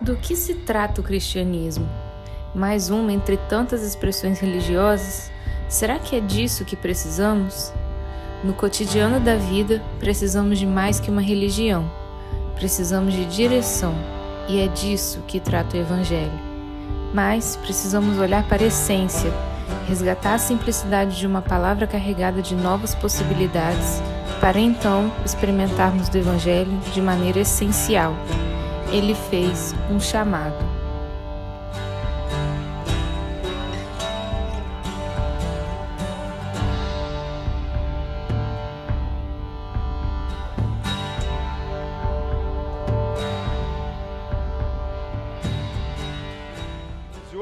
Do que se trata o cristianismo? Mais uma entre tantas expressões religiosas? Será que é disso que precisamos? No cotidiano da vida, precisamos de mais que uma religião. Precisamos de direção, e é disso que trata o Evangelho. Mas precisamos olhar para a essência, resgatar a simplicidade de uma palavra carregada de novas possibilidades, para então experimentarmos do Evangelho de maneira essencial. Ele fez um chamado.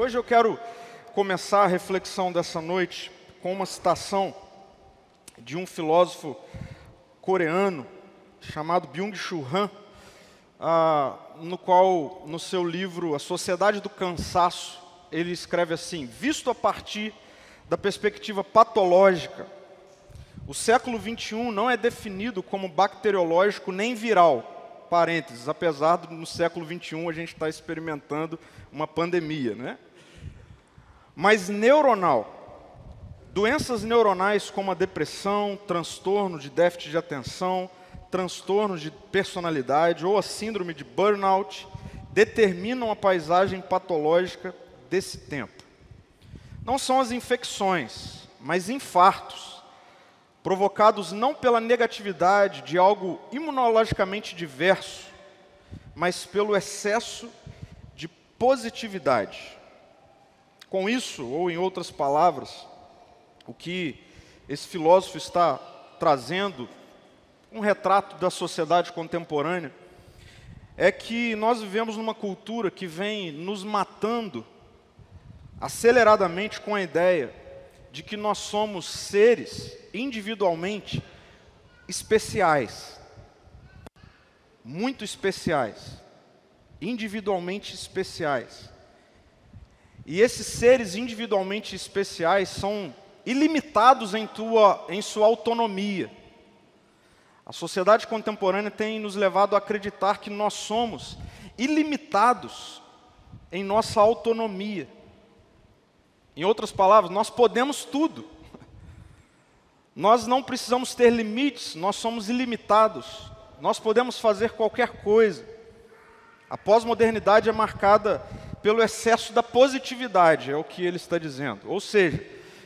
Hoje eu quero começar a reflexão dessa noite com uma citação de um filósofo coreano chamado Byung-Chul Han, ah, no qual, no seu livro A Sociedade do Cansaço, ele escreve assim: visto a partir da perspectiva patológica, o século 21 não é definido como bacteriológico nem viral, parênteses, apesar de no século 21 a gente estar tá experimentando uma pandemia, né? mas neuronal. Doenças neuronais como a depressão, transtorno de déficit de atenção, transtorno de personalidade ou a síndrome de burnout determinam a paisagem patológica desse tempo. Não são as infecções, mas infartos, provocados não pela negatividade de algo imunologicamente diverso, mas pelo excesso de positividade. Com isso, ou em outras palavras, o que esse filósofo está trazendo, um retrato da sociedade contemporânea, é que nós vivemos numa cultura que vem nos matando aceleradamente com a ideia de que nós somos seres individualmente especiais, muito especiais, individualmente especiais. E esses seres individualmente especiais são ilimitados em, tua, em sua autonomia. A sociedade contemporânea tem nos levado a acreditar que nós somos ilimitados em nossa autonomia. Em outras palavras, nós podemos tudo. Nós não precisamos ter limites, nós somos ilimitados. Nós podemos fazer qualquer coisa. A pós-modernidade é marcada pelo excesso da positividade, é o que ele está dizendo. Ou seja,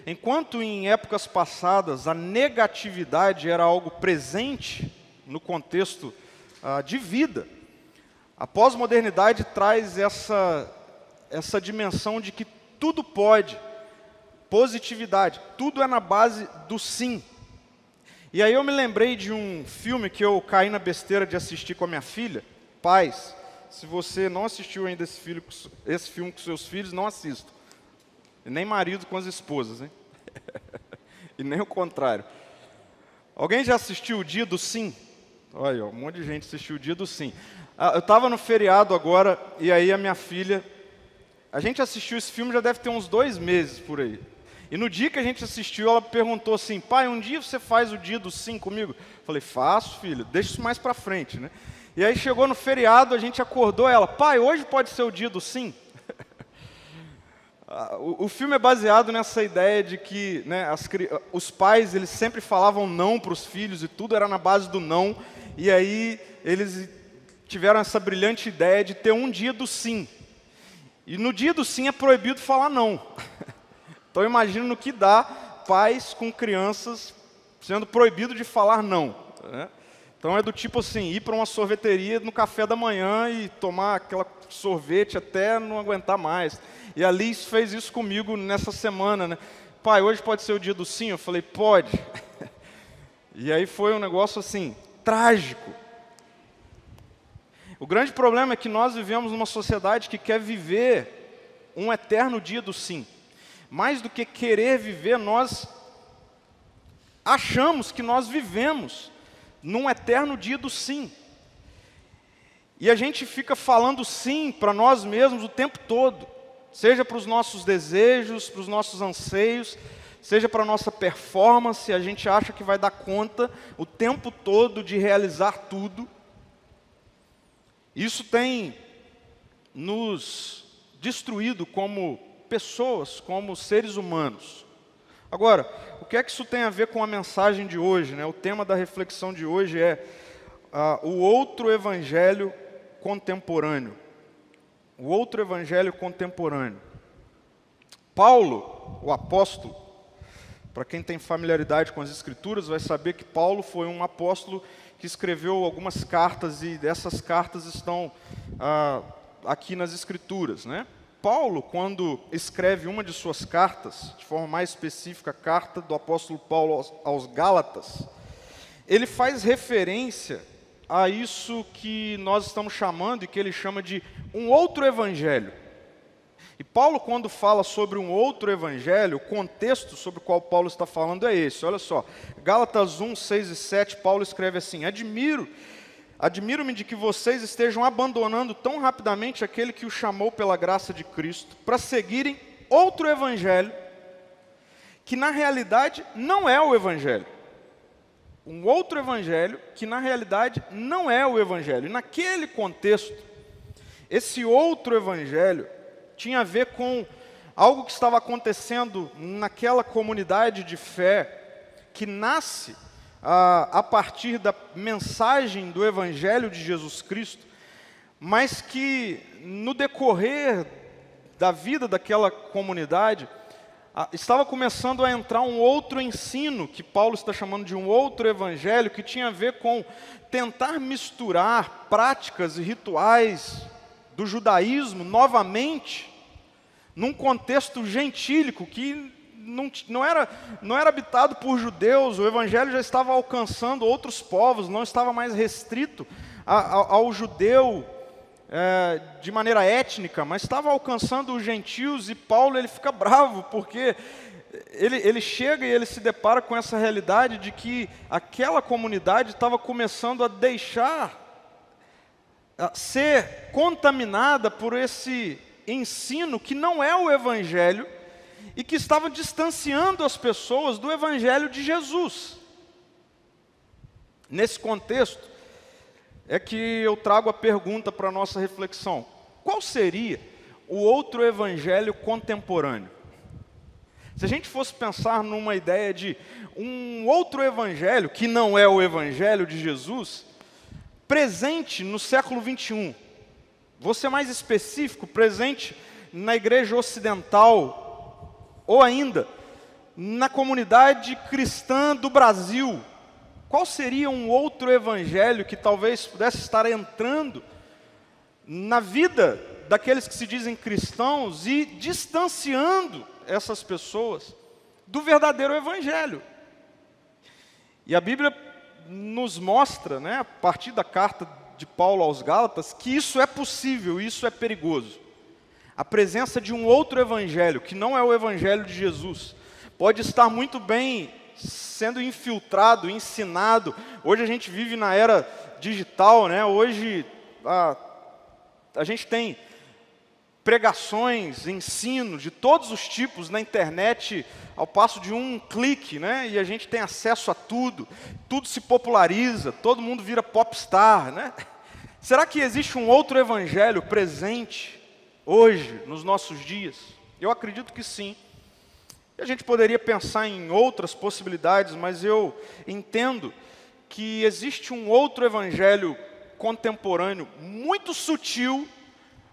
enquanto em épocas passadas a negatividade era algo presente no contexto ah, de vida, a pós-modernidade traz essa, essa dimensão de que tudo pode, positividade, tudo é na base do sim. E aí eu me lembrei de um filme que eu caí na besteira de assistir com a minha filha, Paz. Se você não assistiu ainda esse, esse filme com seus filhos, não assista. E nem marido com as esposas, hein? e nem o contrário. Alguém já assistiu o Dia do Sim? Olha, um monte de gente assistiu o Dia do Sim. Ah, eu estava no feriado agora, e aí a minha filha. A gente assistiu esse filme já deve ter uns dois meses por aí. E no dia que a gente assistiu, ela perguntou assim: pai, um dia você faz o dia do sim comigo? Eu falei: faço, filho, deixa isso mais para frente, né? E aí chegou no feriado, a gente acordou ela, pai, hoje pode ser o dia do sim? Ah, o, filme é baseado nessa ideia de que né, as, os pais eles sempre falavam não para os filhos e tudo era na base do não. E aí eles tiveram essa brilhante ideia de ter um dia do sim. E no dia do sim é proibido falar não. Então imagina no que dá pais com crianças sendo proibido de falar não. Né? Então é do tipo assim, ir para uma sorveteria no café da manhã e tomar aquela sorvete até não aguentar mais. E a Liz fez isso comigo nessa semana, né? Pai, hoje pode ser o dia do sim? Eu falei, pode. e aí foi um negócio assim, trágico. O grande problema é que nós vivemos numa sociedade que quer viver um eterno dia do sim. Mais do que querer viver, nós achamos que nós vivemos num eterno dia do sim. E a gente fica falando sim para nós mesmos o tempo todo, seja para os nossos desejos, para os nossos anseios, seja para a nossa performance, a gente acha que vai dar conta o tempo todo de realizar tudo. Isso tem nos destruído como pessoas, como seres humanos. Agora, o que é que isso tem a ver com a mensagem de hoje? Né? O tema da reflexão de hoje é uh, o outro evangelho contemporâneo. O outro evangelho contemporâneo. Paulo, o apóstolo, para quem tem familiaridade com as escrituras, vai saber que Paulo foi um apóstolo que escreveu algumas cartas e dessas cartas estão ah, aqui nas escrituras, né? Paulo, quando escreve uma de suas cartas, de forma mais específica, a carta do apóstolo Paulo aos, aos Gálatas, ele faz referência a isso que nós estamos chamando e que ele chama de um outro evangelho. E Paulo, quando fala sobre um outro evangelho, o contexto sobre o qual Paulo está falando é esse. Olha só, Gálatas 1, 6 e 7, Paulo escreve assim: Admiro Admiro-me de que vocês estejam abandonando tão rapidamente aquele que o chamou pela graça de Cristo para seguirem outro evangelho, que na realidade não é o evangelho. Um outro evangelho que na realidade não é o evangelho. E naquele contexto, esse outro evangelho tinha a ver com algo que estava acontecendo naquela comunidade de fé que nasce a, partir da mensagem do Evangelho de Jesus Cristo, mas que no decorrer da vida daquela comunidade, estava começando a entrar um outro ensino, que Paulo está chamando de um outro evangelho, que tinha a ver com tentar misturar práticas e rituais do judaísmo novamente, num contexto gentílico que não, não, era, não era habitado por judeus, o evangelho já estava alcançando outros povos, não estava mais restrito a, a, ao judeu é, de maneira étnica, mas estava alcançando os gentios e Paulo ele fica bravo porque ele, ele chega e ele se depara com essa realidade de que aquela comunidade estava começando a deixar a ser contaminada por esse ensino que não é o evangelho e que estavam distanciando as pessoas do Evangelho de Jesus. Nesse contexto, é que eu trago a pergunta para a nossa reflexão: qual seria o outro Evangelho contemporâneo? Se a gente fosse pensar numa ideia de um outro Evangelho, que não é o Evangelho de Jesus, presente no século 21, vou ser mais específico, presente na igreja ocidental ou ainda, na comunidade cristã do Brasil, qual seria um outro evangelho que talvez pudesse estar entrando na vida daqueles que se dizem cristãos e distanciando essas pessoas do verdadeiro evangelho? E a Bíblia nos mostra, né, a partir da carta de Paulo aos Gálatas, que isso é possível, isso é perigoso a presença de um outro evangelho, que não é o evangelho de Jesus, pode estar muito bem sendo infiltrado, ensinado. Hoje a gente vive na era digital, né? Hoje a, a gente tem pregações, ensinos de todos os tipos na internet ao passo de um clique, né? E a gente tem acesso a tudo, tudo se populariza, todo mundo vira popstar, né? Será que existe um outro evangelho presente hoje, nos nossos dias? Eu acredito que sim. A gente poderia pensar em outras possibilidades, mas eu entendo que existe um outro evangelho contemporâneo, muito sutil,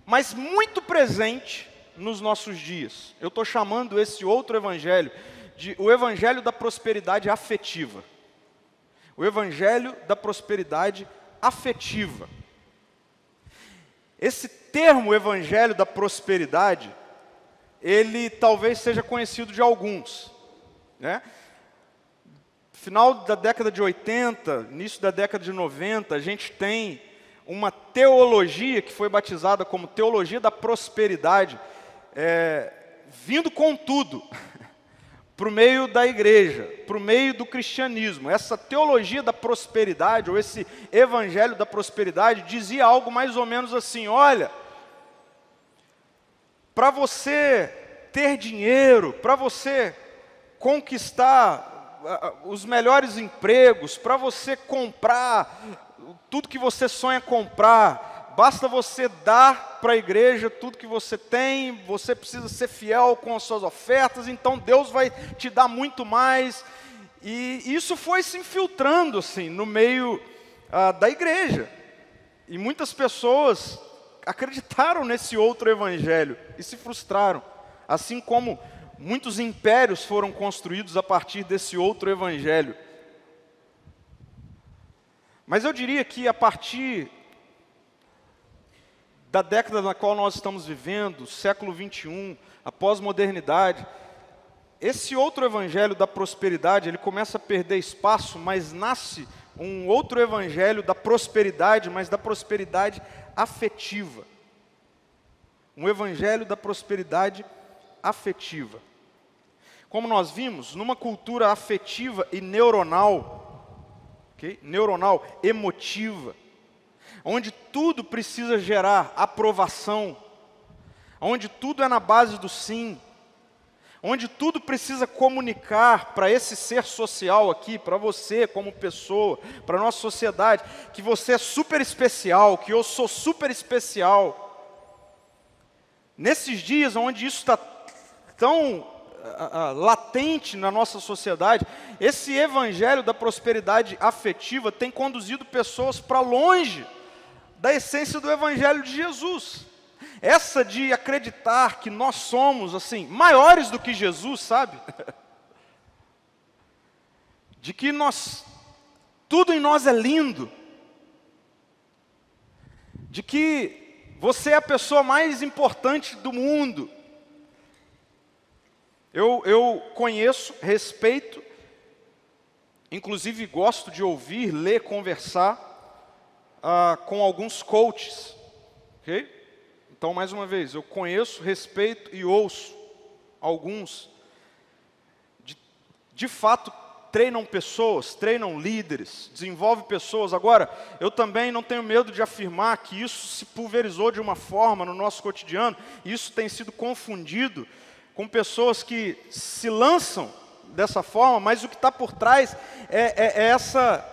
mas muito presente nos nossos dias. Eu estou chamando esse outro evangelho de o evangelho da prosperidade afetiva. O evangelho da prosperidade afetiva. Esse termo evangelho da prosperidade, ele talvez seja conhecido de alguns. Né? Final da década de 80, início da década de 90, a gente tem uma teologia que foi batizada como teologia da prosperidade, é, vindo com tudo. para o meio da igreja, para o meio do cristianismo. Essa teologia da prosperidade, ou esse evangelho da prosperidade, dizia algo mais ou menos assim: olha, para você ter dinheiro, para você conquistar os melhores empregos, para você comprar tudo que você sonha comprar, basta você dar para a igreja tudo que você tem, você precisa ser fiel com as suas ofertas, então Deus vai te dar muito mais. E isso foi se infiltrando assim no meio ah, da igreja. E muitas pessoas acreditaram nesse outro evangelho e se frustraram, assim como muitos impérios foram construídos a partir desse outro evangelho. Mas eu diria que a partir da década na qual nós estamos vivendo, século 21, a pós-modernidade, esse outro evangelho da prosperidade, ele começa a perder espaço, mas nasce um outro evangelho da prosperidade, mas da prosperidade afetiva. Um evangelho da prosperidade afetiva. Como nós vimos, numa cultura afetiva e neuronal, okay? neuronal, emotiva, onde tudo precisa gerar aprovação, onde tudo é na base do sim, onde tudo precisa comunicar para esse ser social aqui, para você como pessoa, para a nossa sociedade, que você é super especial, que eu sou super especial. Nesses dias onde isso está tão uh, uh, latente na nossa sociedade, esse evangelho da prosperidade afetiva tem conduzido pessoas para longe da essência do evangelho de Jesus. Essa de acreditar que nós somos assim maiores do que Jesus, sabe? De que nós tudo em nós é lindo. De que você é a pessoa mais importante do mundo. Eu, eu conheço, respeito, inclusive gosto de ouvir, ler, conversar ah, com alguns coaches. ok? Então, mais uma vez, eu conheço, respeito e ouço alguns. De, de fato, treinam pessoas, treinam líderes, desenvolvem pessoas. Agora, eu também não tenho medo de afirmar que isso se pulverizou de uma forma no nosso cotidiano, isso tem sido confundido com pessoas que se lançam dessa forma, mas o que está por trás é, é, é essa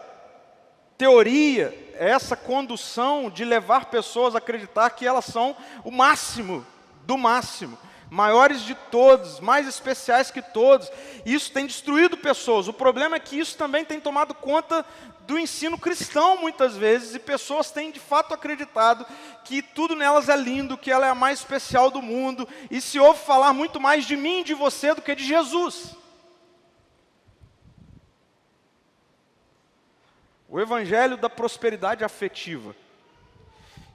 teoria essa condução de levar pessoas a acreditar que elas são o máximo do máximo, maiores de todos, mais especiais que todos. Isso tem destruído pessoas. O problema é que isso também tem tomado conta do ensino cristão muitas vezes e pessoas têm de fato acreditado que tudo nelas é lindo, que ela é a mais especial do mundo e se ouve falar muito mais de mim de você do que de Jesus. O evangelho da prosperidade afetiva,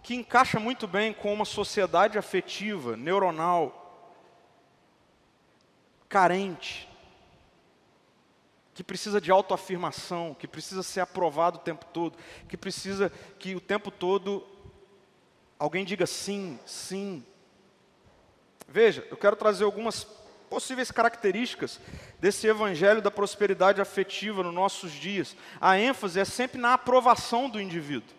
que encaixa muito bem com uma sociedade afetiva, neuronal, carente, que precisa de autoafirmação, que precisa ser aprovado o tempo todo, que precisa que o tempo todo alguém diga sim, sim. Veja, eu quero trazer algumas possíveis características desse evangelho da prosperidade afetiva nos nossos dias. A ênfase é sempre na aprovação do indivíduo.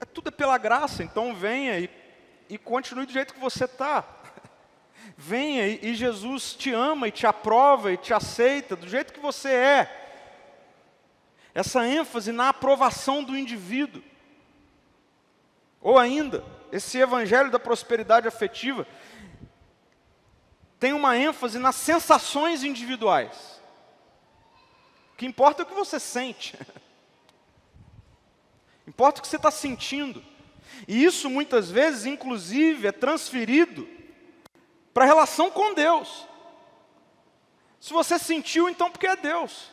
É tudo é pela graça, então venha e, e continue do jeito que você está. Venha e, e Jesus te ama e te aprova e te aceita do jeito que você é. Essa ênfase na aprovação do indivíduo. Ou ainda, esse evangelho da prosperidade afetiva tem uma ênfase nas sensações individuais. O que importa é o que você sente. importa o que você está sentindo. E isso muitas vezes, inclusive, é transferido para a relação com Deus. Se você sentiu, então porque é Deus.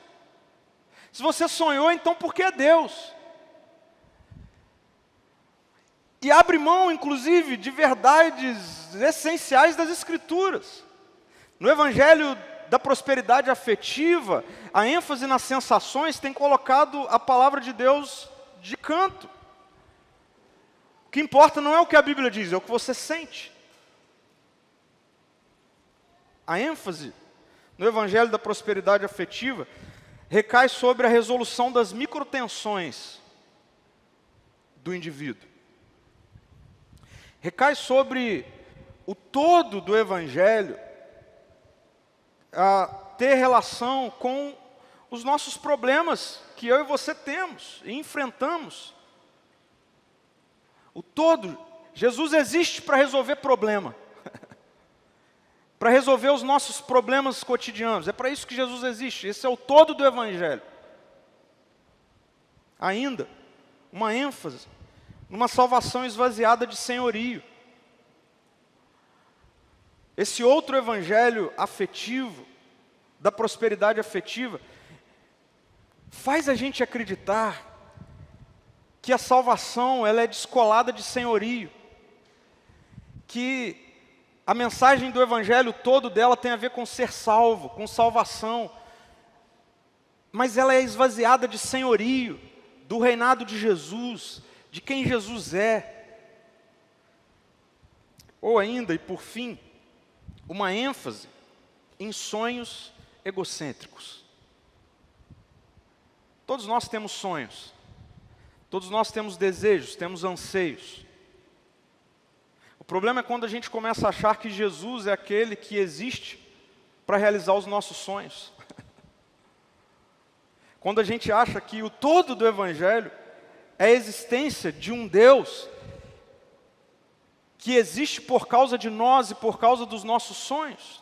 Se você sonhou, então porque é Deus. E abre mão, inclusive, de verdades essenciais das Escrituras. No Evangelho da prosperidade afetiva, a ênfase nas sensações tem colocado a palavra de Deus de canto. O que importa não é o que a Bíblia diz, é o que você sente. A ênfase no Evangelho da prosperidade afetiva recai sobre a resolução das microtensões do indivíduo. Recai sobre o todo do Evangelho a ter relação com os nossos problemas que eu e você temos e enfrentamos. O todo, Jesus existe para resolver problema. para resolver os nossos problemas cotidianos. É para isso que Jesus existe. Esse é o todo do Evangelho. Ainda, uma ênfase numa salvação esvaziada de senhorio. Esse outro evangelho afetivo, da prosperidade afetiva, faz a gente acreditar que a salvação ela é descolada de senhorio, que a mensagem do evangelho todo dela tem a ver com ser salvo, com salvação, mas ela é esvaziada de senhorio, do reinado de Jesus, de quem Jesus é. Ou ainda, e por fim, uma ênfase em sonhos egocêntricos. Todos nós temos sonhos, todos nós temos desejos, temos anseios. O problema é quando a gente começa a achar que Jesus é aquele que existe para realizar os nossos sonhos. quando a gente acha que o todo do Evangelho é a existência de um Deus que existe por causa de nós e por causa dos nossos sonhos.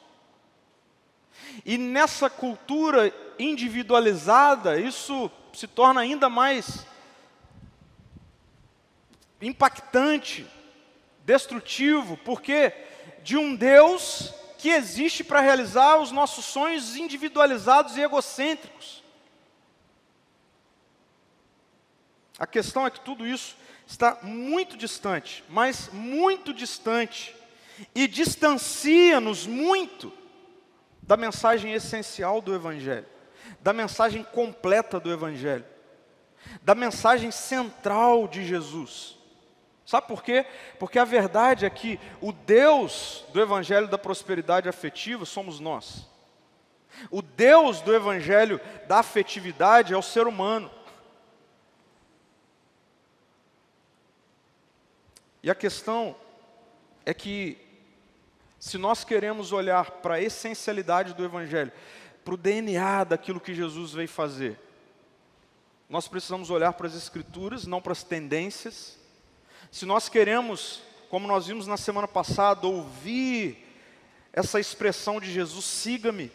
E nessa cultura individualizada, isso se torna ainda mais impactante, destrutivo, porque de um Deus que existe para realizar os nossos sonhos individualizados e egocêntricos. A questão é que tudo isso está muito distante, mas muito distante, e distancia-nos muito da mensagem essencial do Evangelho, da mensagem completa do Evangelho, da mensagem central de Jesus. Sabe por quê? Porque a verdade é que o Deus do Evangelho da prosperidade afetiva somos nós. O Deus do Evangelho da afetividade é o ser humano. E a questão é que, se nós queremos olhar para a essencialidade do Evangelho, para o DNA daquilo que Jesus veio fazer, nós precisamos olhar para as Escrituras, não para as tendências. Se nós queremos, como nós vimos na semana passada, ouvir essa expressão de Jesus, siga-me,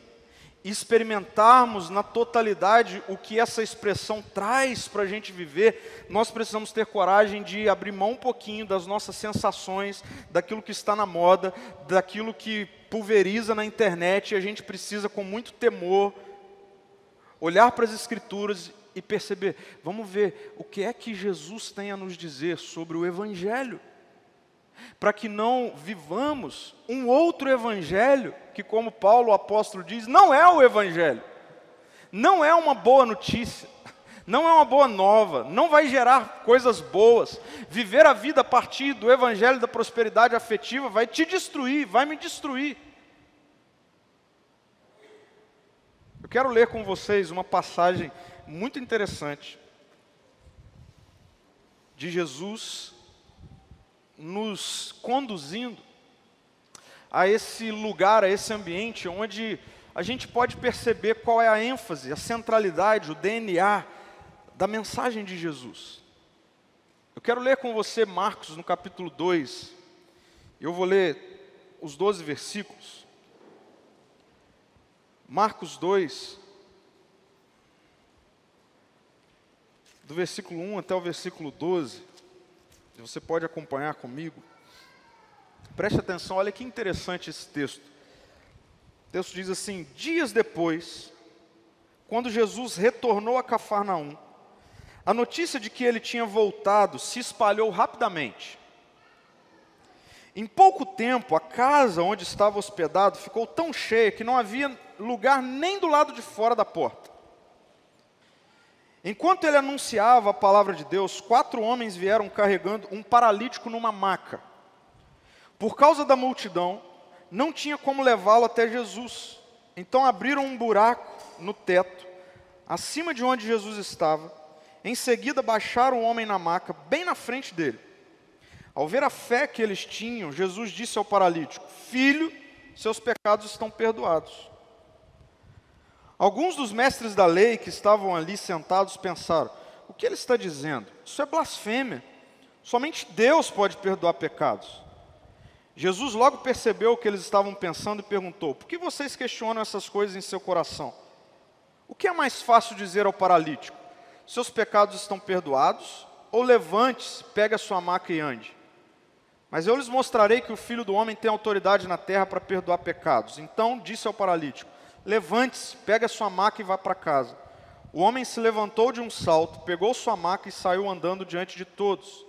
experimentarmos na totalidade o que essa expressão traz para a gente viver, nós precisamos ter coragem de abrir mão um pouquinho das nossas sensações, daquilo que está na moda, daquilo que pulveriza na internet, e a gente precisa, com muito temor, olhar para as Escrituras e perceber, vamos ver o que é que Jesus tem a nos dizer sobre o Evangelho para que não vivamos um outro evangelho, que, como Paulo, o apóstolo, diz, não é o evangelho, não é uma boa notícia, não é uma boa nova, não vai gerar coisas boas. Viver a vida a partir do evangelho da prosperidade afetiva vai te destruir, vai me destruir. Eu quero ler com vocês uma passagem muito interessante de Jesus nos conduzindo a esse lugar, a esse ambiente onde a gente pode perceber qual é a ênfase, a centralidade, o DNA da mensagem de Jesus. Eu quero ler com você Marcos no capítulo 2. Eu vou ler os 12 versículos. Marcos 2, do versículo 1 até o versículo 12. Você pode acompanhar comigo. Preste atenção, olha que interessante esse texto. O texto diz assim: Dias depois, quando Jesus retornou a Cafarnaum, a notícia de que ele tinha voltado se espalhou rapidamente. Em pouco tempo, a casa onde estava hospedado ficou tão cheia que não havia lugar nem do lado de fora da porta. Enquanto ele anunciava a palavra de Deus, quatro homens vieram carregando um paralítico numa maca. Por causa da multidão, não tinha como levá-lo até Jesus. Então abriram um buraco no teto, acima de onde Jesus estava. Em seguida, baixaram o homem na maca, bem na frente dele. Ao ver a fé que eles tinham, Jesus disse ao paralítico: Filho, seus pecados estão perdoados. Alguns dos mestres da lei que estavam ali sentados pensaram: o que ele está dizendo? Isso é blasfêmia. Somente Deus pode perdoar pecados. Jesus logo percebeu o que eles estavam pensando e perguntou: Por que vocês questionam essas coisas em seu coração? O que é mais fácil dizer ao paralítico? Seus pecados estão perdoados? Ou levante-se, pegue a sua maca e ande? Mas eu lhes mostrarei que o filho do homem tem autoridade na terra para perdoar pecados. Então disse ao paralítico: Levante-se, pegue a sua maca e vá para casa. O homem se levantou de um salto, pegou sua maca e saiu andando diante de todos.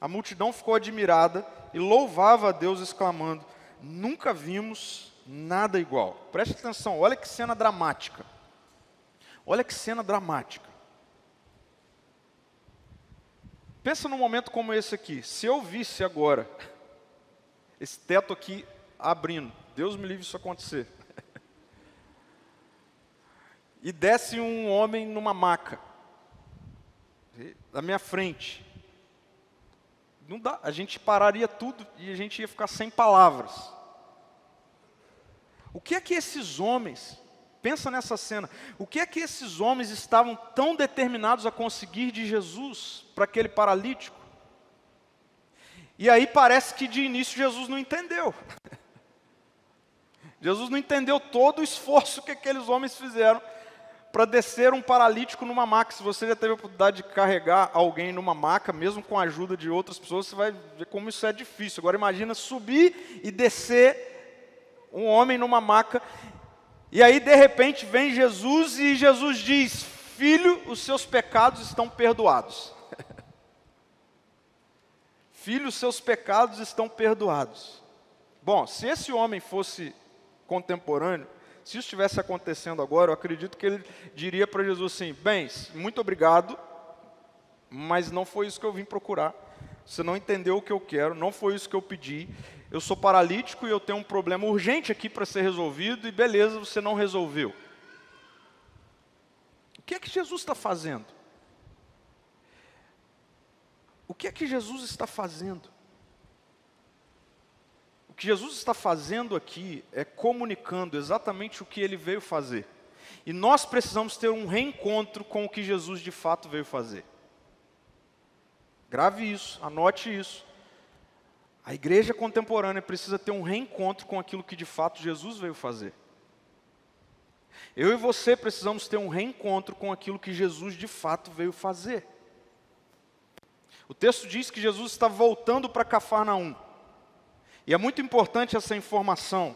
A multidão ficou admirada e louvava a Deus, exclamando: Nunca vimos nada igual. Preste atenção, olha que cena dramática. Olha que cena dramática. Pensa num momento como esse aqui. Se eu visse agora esse teto aqui abrindo, Deus me livre isso acontecer. E desce um homem numa maca, na minha frente não dá, a gente pararia tudo e a gente ia ficar sem palavras. O que é que esses homens, pensa nessa cena, o que é que esses homens estavam tão determinados a conseguir de Jesus para aquele paralítico? E aí parece que de início Jesus não entendeu. Jesus não entendeu todo o esforço que aqueles homens fizeram para descer um paralítico numa maca. Se você já teve a oportunidade de carregar alguém numa maca, mesmo com a ajuda de outras pessoas, você vai ver como isso é difícil. Agora imagina subir e descer um homem numa maca. E aí de repente vem Jesus e Jesus diz: "Filho, os seus pecados estão perdoados." Filho, os seus pecados estão perdoados. Bom, se esse homem fosse contemporâneo, se isso estivesse acontecendo agora, eu acredito que ele diria para Jesus assim: Bem, muito obrigado, mas não foi isso que eu vim procurar. Você não entendeu o que eu quero, não foi isso que eu pedi. Eu sou paralítico e eu tenho um problema urgente aqui para ser resolvido, e beleza, você não resolveu. O que é que Jesus está fazendo? O que é que Jesus está fazendo? Que Jesus está fazendo aqui é comunicando exatamente o que ele veio fazer. E nós precisamos ter um reencontro com o que Jesus de fato veio fazer. Grave isso, anote isso. A igreja contemporânea precisa ter um reencontro com aquilo que de fato Jesus veio fazer. Eu e você precisamos ter um reencontro com aquilo que Jesus de fato veio fazer. O texto diz que Jesus está voltando para Cafarnaum. E é muito importante essa informação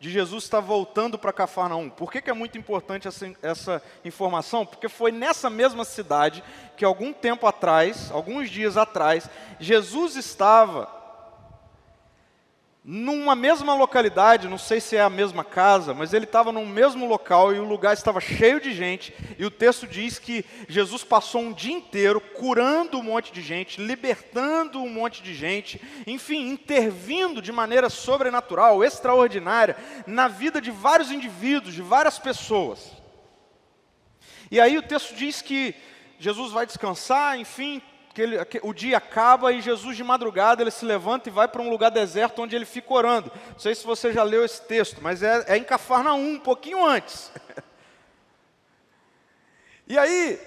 de Jesus estar voltando para Cafarnaum. Por que, que é muito importante essa, essa informação? Porque foi nessa mesma cidade que algum tempo atrás, alguns dias atrás, Jesus estava numa mesma localidade, não sei se é a mesma casa, mas ele estava no mesmo local e o lugar estava cheio de gente, e o texto diz que Jesus passou um dia inteiro curando um monte de gente, libertando um monte de gente, enfim, intervindo de maneira sobrenatural, extraordinária, na vida de vários indivíduos, de várias pessoas. E aí o texto diz que Jesus vai descansar, enfim, que ele, que o dia acaba e Jesus de madrugada ele se levanta e vai para um lugar deserto onde ele fica orando. Não sei se você já leu esse texto, mas é, é em Cafarnaum, um pouquinho antes. e aí,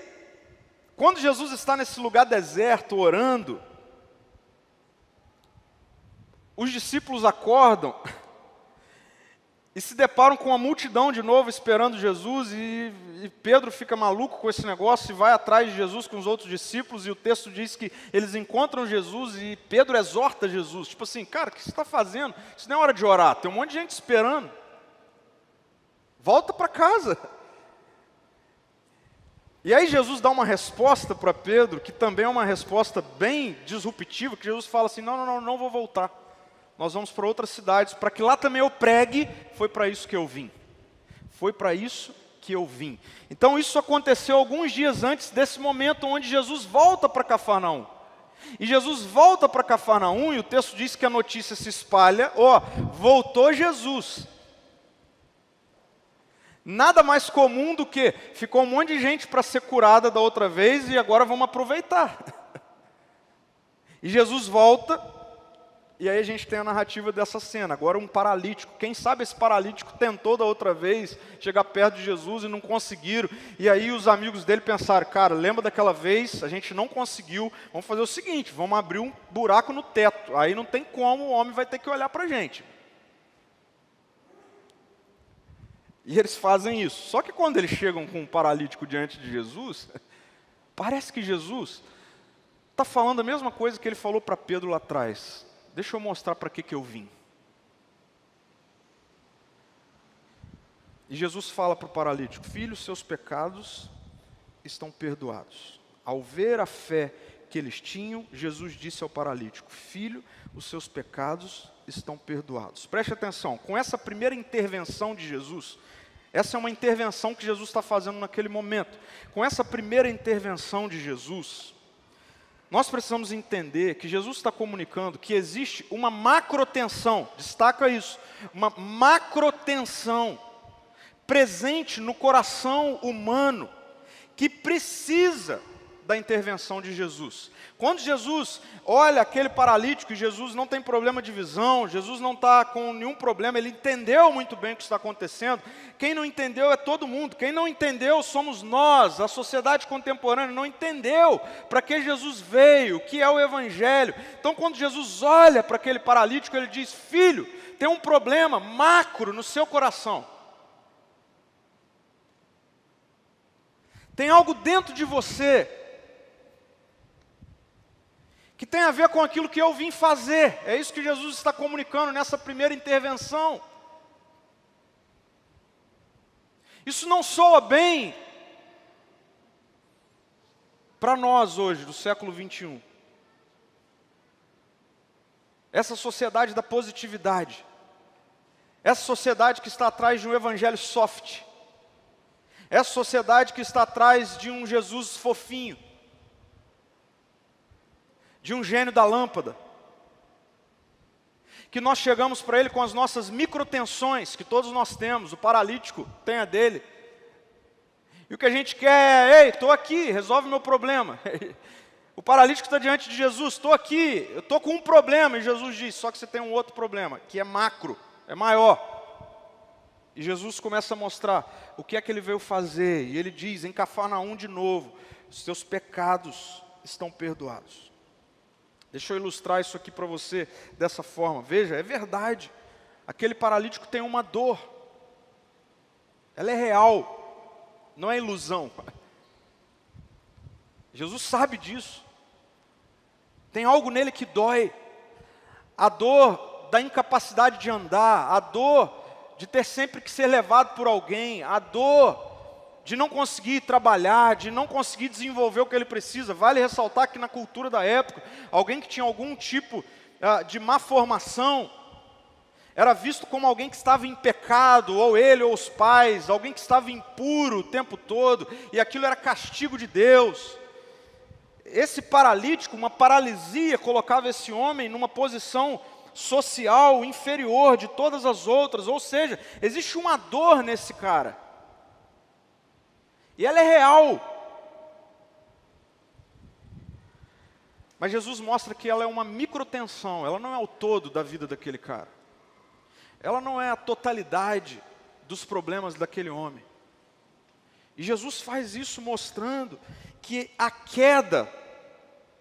quando Jesus está nesse lugar deserto orando, os discípulos acordam e se deparam com a multidão de novo esperando Jesus, e, e, Pedro fica maluco com esse negócio e vai atrás de Jesus com os outros discípulos, e o texto diz que eles encontram Jesus e Pedro exorta Jesus, tipo assim, cara, o que você está fazendo? Isso não é hora de orar, tem um monte de gente esperando. Volta para casa. E aí Jesus dá uma resposta para Pedro, que também é uma resposta bem disruptiva, que Jesus fala assim, não, não, não, não vou voltar nós vamos para outras cidades, para que lá também eu pregue, foi para isso que eu vim. Foi para isso que eu vim. Então isso aconteceu alguns dias antes desse momento onde Jesus volta para Cafarnaum. E Jesus volta para Cafarnaum e o texto diz que a notícia se espalha, ó, oh, voltou Jesus. Nada mais comum do que ficou um monte de gente para ser curada da outra vez e agora vamos aproveitar. E Jesus volta E aí a gente tem a narrativa dessa cena. Agora um paralítico. Quem sabe esse paralítico tentou da outra vez chegar perto de Jesus e não conseguiram. E aí os amigos dele pensaram, cara, lembra daquela vez? A gente não conseguiu. Vamos fazer o seguinte, vamos abrir um buraco no teto. Aí não tem como, o homem vai ter que olhar para a gente. E eles fazem isso. Só que quando eles chegam com um paralítico diante de Jesus, parece que Jesus está falando a mesma coisa que ele falou para Pedro lá atrás. Deixa eu mostrar para que, que eu vim. E Jesus fala para o paralítico: Filho, seus pecados estão perdoados. Ao ver a fé que eles tinham, Jesus disse ao paralítico: Filho, os seus pecados estão perdoados. Preste atenção, com essa primeira intervenção de Jesus, essa é uma intervenção que Jesus está fazendo naquele momento. Com essa primeira intervenção de Jesus, nós precisamos entender que Jesus está comunicando que existe uma macrotensão, destaca isso, uma macrotensão presente no coração humano que precisa da intervenção de Jesus. Quando Jesus olha aquele paralítico e Jesus não tem problema de visão, Jesus não está com nenhum problema, ele entendeu muito bem o que está acontecendo. Quem não entendeu é todo mundo, quem não entendeu somos nós, a sociedade contemporânea não entendeu para que Jesus veio, o que é o Evangelho. Então, quando Jesus olha para aquele paralítico, ele diz: Filho, tem um problema macro no seu coração. Tem algo dentro de você que tem a ver com aquilo que eu vim fazer. É isso que Jesus está comunicando nessa primeira intervenção. Isso não soa bem para nós hoje, do século 21. Essa sociedade da positividade, essa sociedade que está atrás de um evangelho soft, essa sociedade que está atrás de um Jesus fofinho, de um gênio da lâmpada. Que nós chegamos para ele com as nossas microtensões, que todos nós temos, o paralítico tem a dele. E o que a gente quer é, ei, estou aqui, resolve meu problema. O paralítico está diante de Jesus, estou aqui, eu estou com um problema. E Jesus diz, só que você tem um outro problema, que é macro, é maior. E Jesus começa a mostrar o que é que ele veio fazer. E ele diz, em Cafarnaum de novo, os teus pecados estão perdoados. Deixa eu ilustrar isso aqui para você dessa forma. Veja, é verdade. Aquele paralítico tem uma dor. Ela é real, não é ilusão. Jesus sabe disso. Tem algo nele que dói. A dor da incapacidade de andar, a dor de ter sempre que ser levado por alguém, a dor de não conseguir trabalhar, de não conseguir desenvolver o que ele precisa. Vale ressaltar que na cultura da época, alguém que tinha algum tipo uh, de má formação era visto como alguém que estava em pecado, ou ele ou os pais, alguém que estava impuro o tempo todo, e aquilo era castigo de Deus. Esse paralítico, uma paralisia, colocava esse homem numa posição social inferior de todas as outras, ou seja, existe uma dor nesse cara. E ela é real. Mas Jesus mostra que ela é uma microtensão, ela não é o todo da vida daquele cara. Ela não é a totalidade dos problemas daquele homem. E Jesus faz isso mostrando que a queda,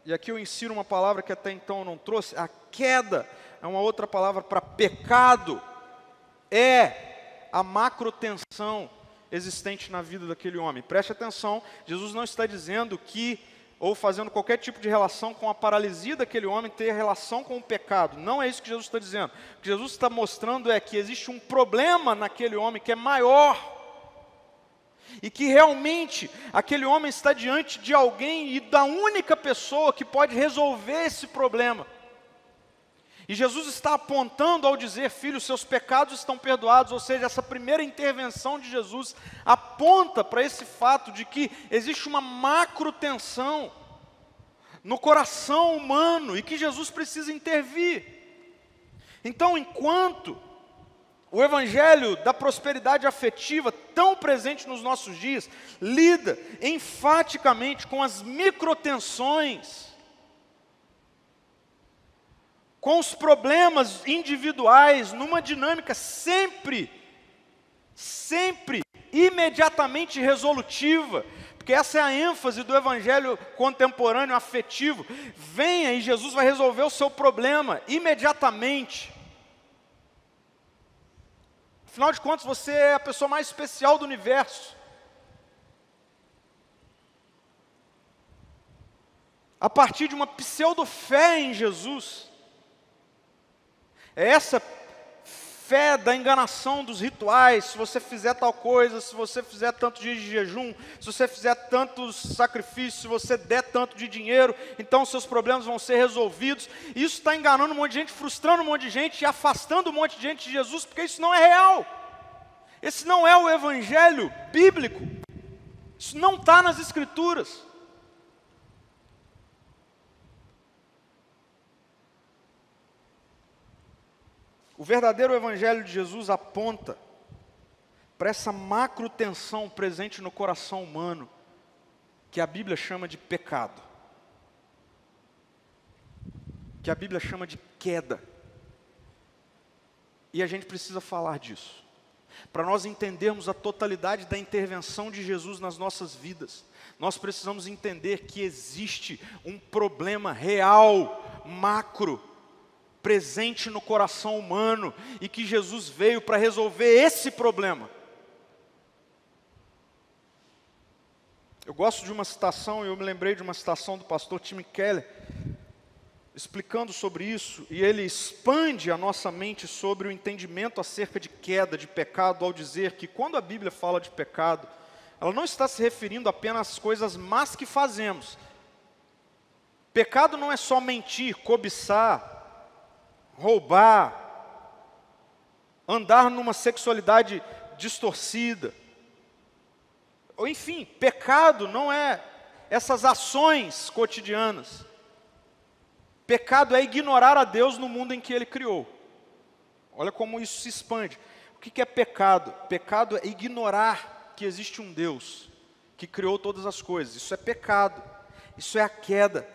e aqui eu insiro uma palavra que até então eu não trouxe, a queda é uma outra palavra para pecado, é a macrotensão existente na vida daquele homem. Preste atenção, Jesus não está dizendo que, ou fazendo qualquer tipo de relação com a paralisia daquele homem, ter relação com o pecado. Não é isso que Jesus está dizendo. O que Jesus está mostrando é que existe um problema naquele homem que é maior. E que realmente aquele homem está diante de alguém e da única pessoa que pode resolver esse problema. E Jesus está apontando ao dizer, filho, seus pecados estão perdoados, ou seja, essa primeira intervenção de Jesus aponta para esse fato de que existe uma macro tensão no coração humano e que Jesus precisa intervir. Então, enquanto o evangelho da prosperidade afetiva, tão presente nos nossos dias, lida enfaticamente com as microtensões, com os problemas individuais, numa dinâmica sempre, sempre imediatamente resolutiva, porque essa é a ênfase do evangelho contemporâneo afetivo. Venha e Jesus vai resolver o seu problema imediatamente. Afinal de contas, você é a pessoa mais especial do universo. A partir de uma pseudo-fé em Jesus, é essa fé da enganação dos rituais, se você fizer tal coisa, se você fizer tantos dias de jejum, se você fizer tantos sacrifícios, se você der tanto de dinheiro, então seus problemas vão ser resolvidos. Isso está enganando um monte de gente, frustrando um monte de gente e afastando um monte de gente de Jesus, porque isso não é real. Esse não é o evangelho bíblico. Isso não está nas escrituras. O verdadeiro Evangelho de Jesus aponta para essa macro tensão presente no coração humano, que a Bíblia chama de pecado, que a Bíblia chama de queda. E a gente precisa falar disso, para nós entendermos a totalidade da intervenção de Jesus nas nossas vidas. Nós precisamos entender que existe um problema real, macro, presente no coração humano e que Jesus veio para resolver esse problema. Eu gosto de uma citação, e eu me lembrei de uma citação do pastor Tim Keller, explicando sobre isso, e ele expande a nossa mente sobre o entendimento acerca de queda, de pecado, ao dizer que quando a Bíblia fala de pecado, ela não está se referindo apenas às coisas más que fazemos. Pecado não é só mentir, cobiçar, roubar, andar numa sexualidade distorcida. Ou enfim, pecado não é essas ações cotidianas. Pecado é ignorar a Deus no mundo em que Ele criou. Olha como isso se expande. O que é pecado? Pecado é ignorar que existe um Deus que criou todas as coisas. Isso é pecado. Isso é a queda.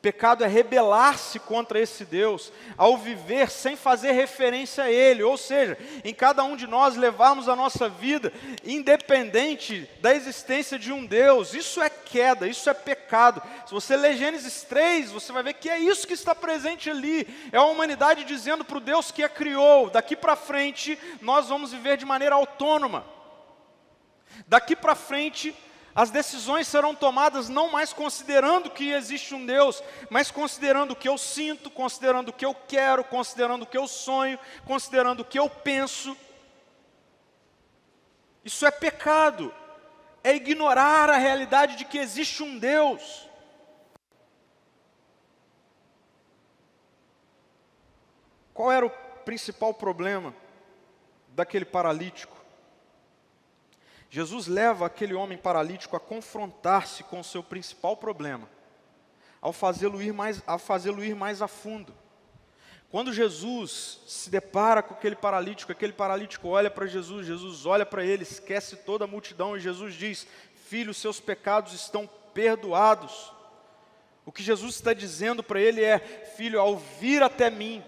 Pecado é rebelar-se contra esse Deus, ao viver sem fazer referência a Ele, ou seja, em cada um de nós levarmos a nossa vida independente da existência de um Deus. Isso é queda, isso é pecado. Se você ler Gênesis 3, você vai ver que é isso que está presente ali. É a humanidade dizendo para o Deus que a criou: daqui para frente nós vamos viver de maneira autônoma. Daqui para frente as decisões serão tomadas não mais considerando que existe um Deus, mas considerando o que eu sinto, considerando o que eu quero, considerando o que eu sonho, considerando o que eu penso. Isso é pecado, é ignorar a realidade de que existe um Deus. Qual era o principal problema daquele paralítico? Jesus leva aquele homem paralítico a confrontar-se com o seu principal problema, ao fazê-lo ir, mais, fazê ir mais a fundo. Quando Jesus se depara com aquele paralítico, aquele paralítico olha para Jesus, Jesus olha para ele, esquece toda a multidão e Jesus diz: Filho, seus pecados estão perdoados. O que Jesus está dizendo para ele é: Filho, ao vir até mim,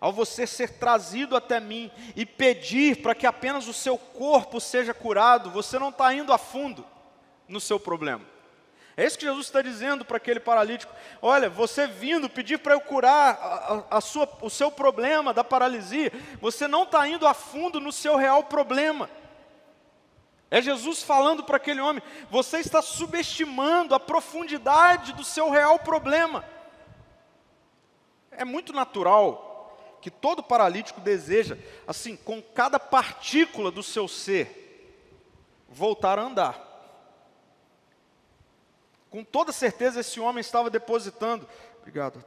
ao você ser trazido até mim e pedir para que apenas o seu corpo seja curado, você não está indo a fundo no seu problema. É isso que Jesus está dizendo para aquele paralítico. Olha, você vindo pedir para eu curar a, a sua, o seu problema da paralisia, você não está indo a fundo no seu real problema. É Jesus falando para aquele homem: você está subestimando a profundidade do seu real problema. É muito natural que todo paralítico deseja, assim, com cada partícula do seu ser, voltar a andar. Com toda certeza, esse homem estava depositando, obrigado,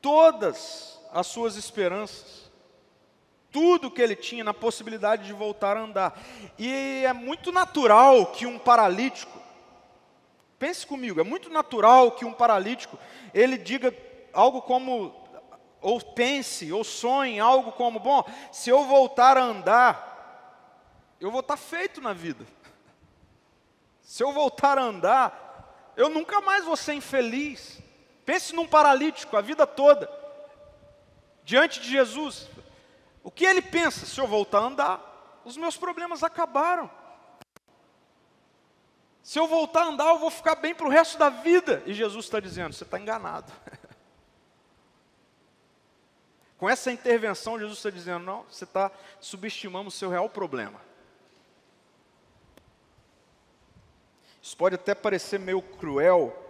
todas as suas esperanças, tudo que ele tinha na possibilidade de voltar a andar. E é muito natural que um paralítico, pense comigo, é muito natural que um paralítico, ele diga algo como ou pense, ou sonhe algo como: bom, se eu voltar a andar, eu vou estar feito na vida. Se eu voltar a andar, eu nunca mais vou ser infeliz. Pense num paralítico a vida toda. diante de Jesus. O que ele pensa? Se eu voltar a andar, os meus problemas acabaram. Se eu voltar a andar, eu vou ficar bem para o resto da vida. E Jesus está dizendo: você está enganado. Com essa intervenção, Jesus está dizendo: não, você está subestimando o seu real problema. Isso pode até parecer meio cruel.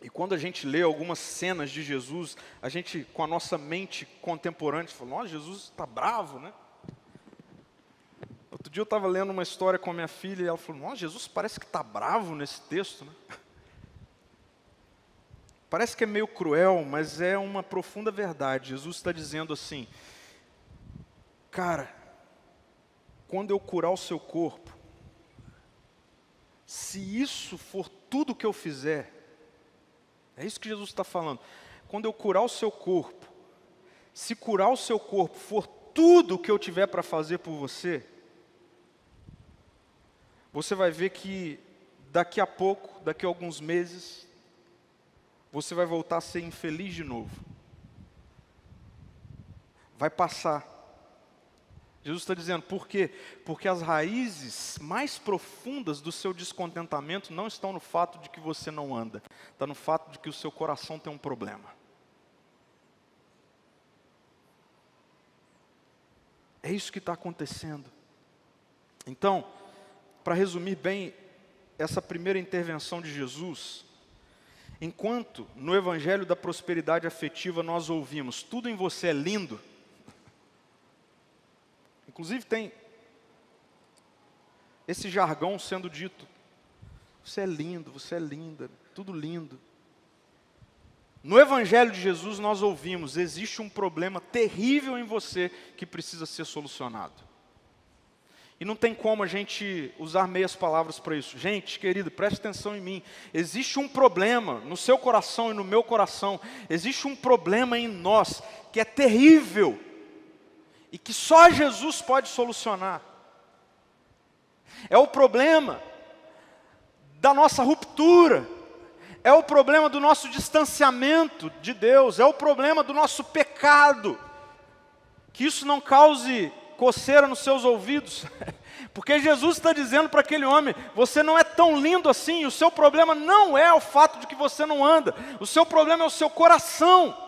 E quando a gente lê algumas cenas de Jesus, a gente, com a nossa mente contemporânea, fala: nossa, Jesus está bravo, né? Outro dia eu estava lendo uma história com a minha filha e ela falou: Nossa, Jesus parece que está bravo nesse texto, né? Parece que é meio cruel, mas é uma profunda verdade. Jesus está dizendo assim: Cara, quando eu curar o seu corpo, se isso for tudo que eu fizer, é isso que Jesus está falando. Quando eu curar o seu corpo, se curar o seu corpo for tudo que eu tiver para fazer por você, você vai ver que daqui a pouco, daqui a alguns meses, você vai voltar a ser infeliz de novo. Vai passar. Jesus está dizendo, por quê? Porque as raízes mais profundas do seu descontentamento não estão no fato de que você não anda, está no fato de que o seu coração tem um problema. É isso que está acontecendo. Então, para resumir bem essa primeira intervenção de Jesus, enquanto no Evangelho da Prosperidade Afetiva nós ouvimos tudo em você é lindo, inclusive tem esse jargão sendo dito: você é lindo, você é linda, tudo lindo. No Evangelho de Jesus nós ouvimos: existe um problema terrível em você que precisa ser solucionado. E não tem como a gente usar meias palavras para isso. Gente, querido, preste atenção em mim. Existe um problema no seu coração e no meu coração. Existe um problema em nós que é terrível e que só Jesus pode solucionar. É o problema da nossa ruptura. É o problema do nosso distanciamento de Deus. É o problema do nosso pecado. Que isso não cause coceira nos seus ouvidos, porque Jesus está dizendo para aquele homem: você não é tão lindo assim, o seu problema não é o fato de que você não anda, o seu problema é o seu coração.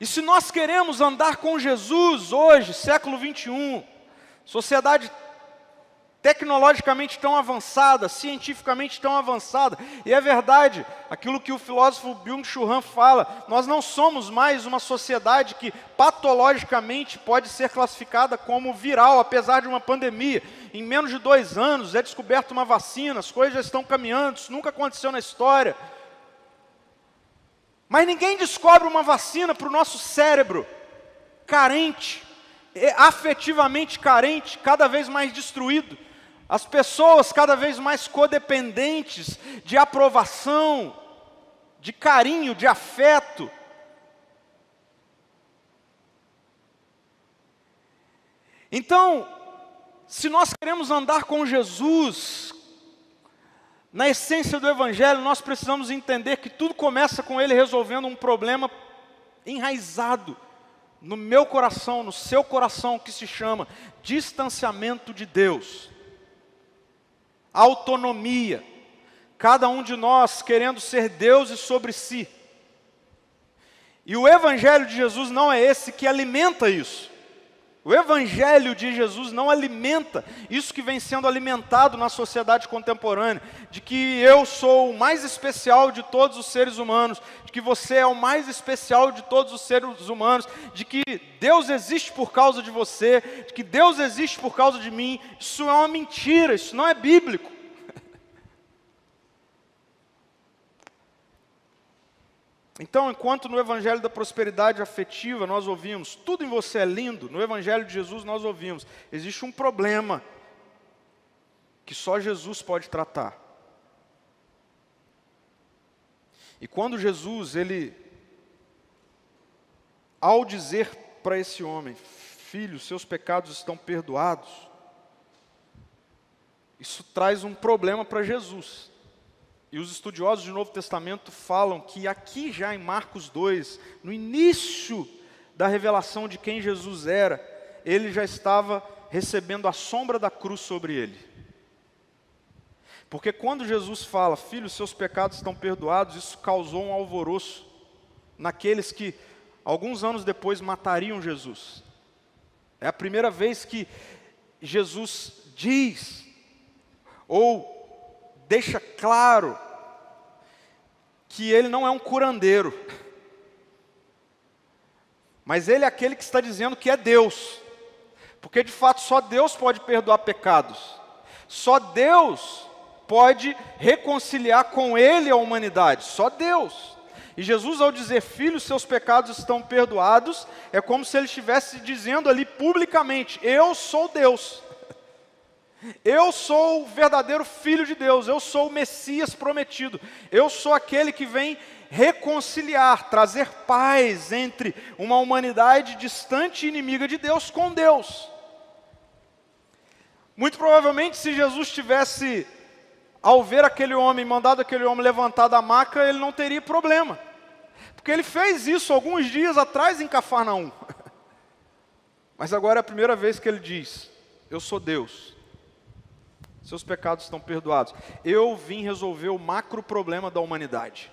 E se nós queremos andar com Jesus hoje, século 21, sociedade tecnologicamente tão avançada, cientificamente tão avançada. E é verdade, aquilo que o filósofo Byung-Chul Han fala, nós não somos mais uma sociedade que patologicamente pode ser classificada como viral, apesar de uma pandemia. Em menos de dois anos é descoberta uma vacina, as coisas já estão caminhando, isso nunca aconteceu na história. Mas ninguém descobre uma vacina para o nosso cérebro carente, afetivamente carente, cada vez mais destruído. As pessoas cada vez mais codependentes de aprovação, de carinho, de afeto. Então, se nós queremos andar com Jesus, na essência do Evangelho, nós precisamos entender que tudo começa com Ele resolvendo um problema enraizado no meu coração, no seu coração, que se chama distanciamento de Deus autonomia, cada um de nós querendo ser deuses sobre si. E o Evangelho de Jesus não é esse que alimenta isso. O Evangelho de Jesus não alimenta isso que vem sendo alimentado na sociedade contemporânea, de que eu sou o mais especial de todos os seres humanos, de que você é o mais especial de todos os seres humanos, de que Deus existe por causa de você, de que Deus existe por causa de mim. Isso é uma mentira, isso não é bíblico. Então, enquanto no Evangelho da prosperidade afetiva nós ouvimos, tudo em você é lindo, no Evangelho de Jesus nós ouvimos, existe um problema que só Jesus pode tratar. E quando Jesus, ele, ao dizer para esse homem, filho, seus pecados estão perdoados, isso traz um problema para Jesus. E os estudiosos do Novo Testamento falam que aqui já em Marcos 2, no início da revelação de quem Jesus era, ele já estava recebendo a sombra da cruz sobre ele. Porque quando Jesus fala, filho, seus pecados estão perdoados, isso causou um alvoroço naqueles que, alguns anos depois, matariam Jesus. É a primeira vez que Jesus diz, ou deixa claro, que ele não é um curandeiro, mas ele é aquele que está dizendo que é Deus, porque de fato só Deus pode perdoar pecados, só Deus pode reconciliar com Ele a humanidade, só Deus. E Jesus, ao dizer, filho, seus pecados estão perdoados, é como se ele estivesse dizendo ali publicamente: Eu sou Deus. Eu sou o verdadeiro filho de Deus, eu sou o Messias prometido, eu sou aquele que vem reconciliar, trazer paz entre uma humanidade distante e inimiga de Deus com Deus. Muito provavelmente, se Jesus tivesse, ao ver aquele homem, mandado aquele homem levantar da maca, ele não teria problema, porque ele fez isso alguns dias atrás em Cafarnaum. Mas agora é a primeira vez que ele diz: Eu sou Deus seus pecados estão perdoados. Eu vim resolver o macro problema da humanidade.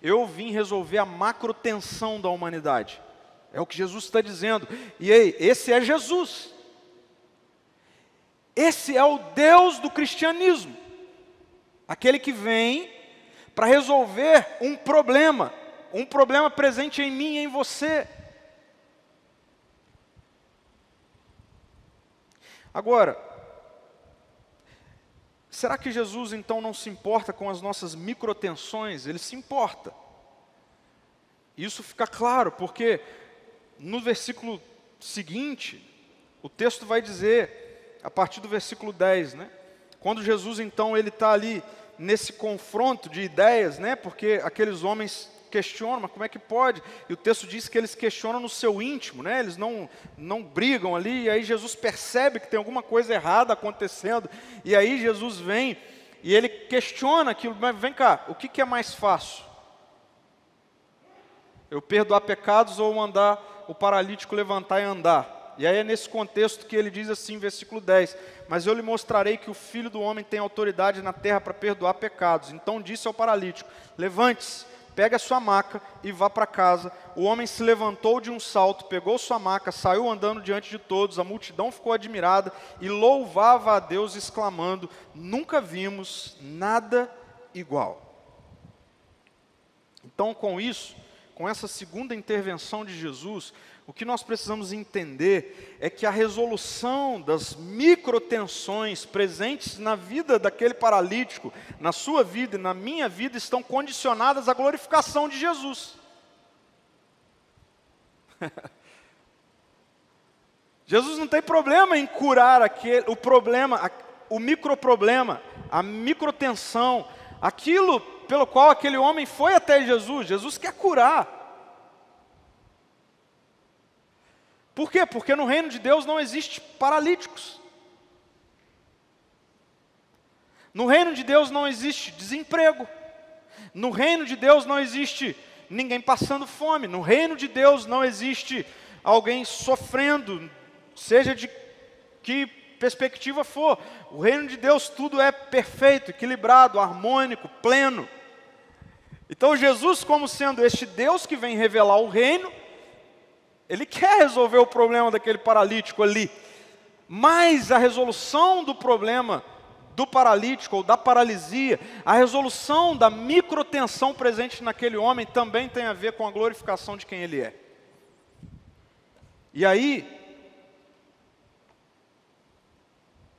Eu vim resolver a macro tensão da humanidade. É o que Jesus está dizendo. E aí, esse é Jesus. Esse é o Deus do cristianismo. Aquele que vem para resolver um problema, um problema presente em mim e em você. Agora, Será que Jesus então não se importa com as nossas microtensões? Ele se importa. Isso fica claro, porque no versículo seguinte, o texto vai dizer, a partir do versículo 10, né? Quando Jesus então ele está ali nesse confronto de ideias, né? Porque aqueles homens questionam, mas como é que pode? E o texto diz que eles questionam no seu íntimo, né? eles não, não brigam ali, e aí Jesus percebe que tem alguma coisa errada acontecendo, e aí Jesus vem e ele questiona aquilo, mas vem cá, o que, que é mais fácil? Eu perdoar pecados ou mandar o paralítico levantar e andar? E aí é nesse contexto que ele diz assim, versículo 10: Mas eu lhe mostrarei que o filho do homem tem autoridade na terra para perdoar pecados. Então disse ao paralítico: Levante-se, Pega a sua maca e vá para casa. O homem se levantou de um salto, pegou sua maca, saiu andando diante de todos. A multidão ficou admirada e louvava a Deus, exclamando: Nunca vimos nada igual. Então, com isso, com essa segunda intervenção de Jesus, o que nós precisamos entender é que a resolução das microtensões presentes na vida daquele paralítico, na sua vida e na minha vida, estão condicionadas à glorificação de Jesus. Jesus não tem problema em curar aquele, o problema, o microproblema, a microtensão, aquilo pelo qual aquele homem foi até Jesus. Jesus quer curar. Por quê? Porque no reino de Deus não existe paralíticos. No reino de Deus não existe desemprego. No reino de Deus não existe ninguém passando fome. No reino de Deus não existe alguém sofrendo, seja de que perspectiva for. O reino de Deus tudo é perfeito, equilibrado, harmônico, pleno. Então Jesus, como sendo este Deus que vem revelar o reino, ele quer resolver o problema daquele paralítico ali. Mas a resolução do problema do paralítico ou da paralisia, a resolução da microtensão presente naquele homem também tem a ver com a glorificação de quem ele é. E aí,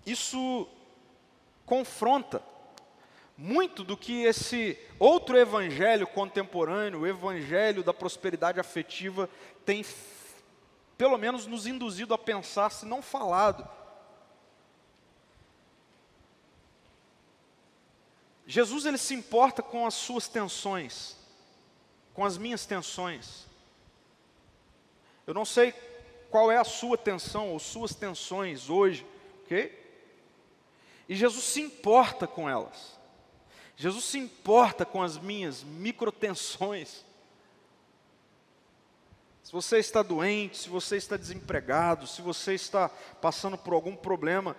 isso confronta muito do que esse outro evangelho contemporâneo, o evangelho da prosperidade afetiva, tem pelo menos nos induzido a pensar, se não falado. Jesus ele se importa com as suas tensões, com as minhas tensões. Eu não sei qual é a sua tensão ou suas tensões hoje, ok? E Jesus se importa com elas. Jesus se importa com as minhas microtensões. Se você está doente, se você está desempregado, se você está passando por algum problema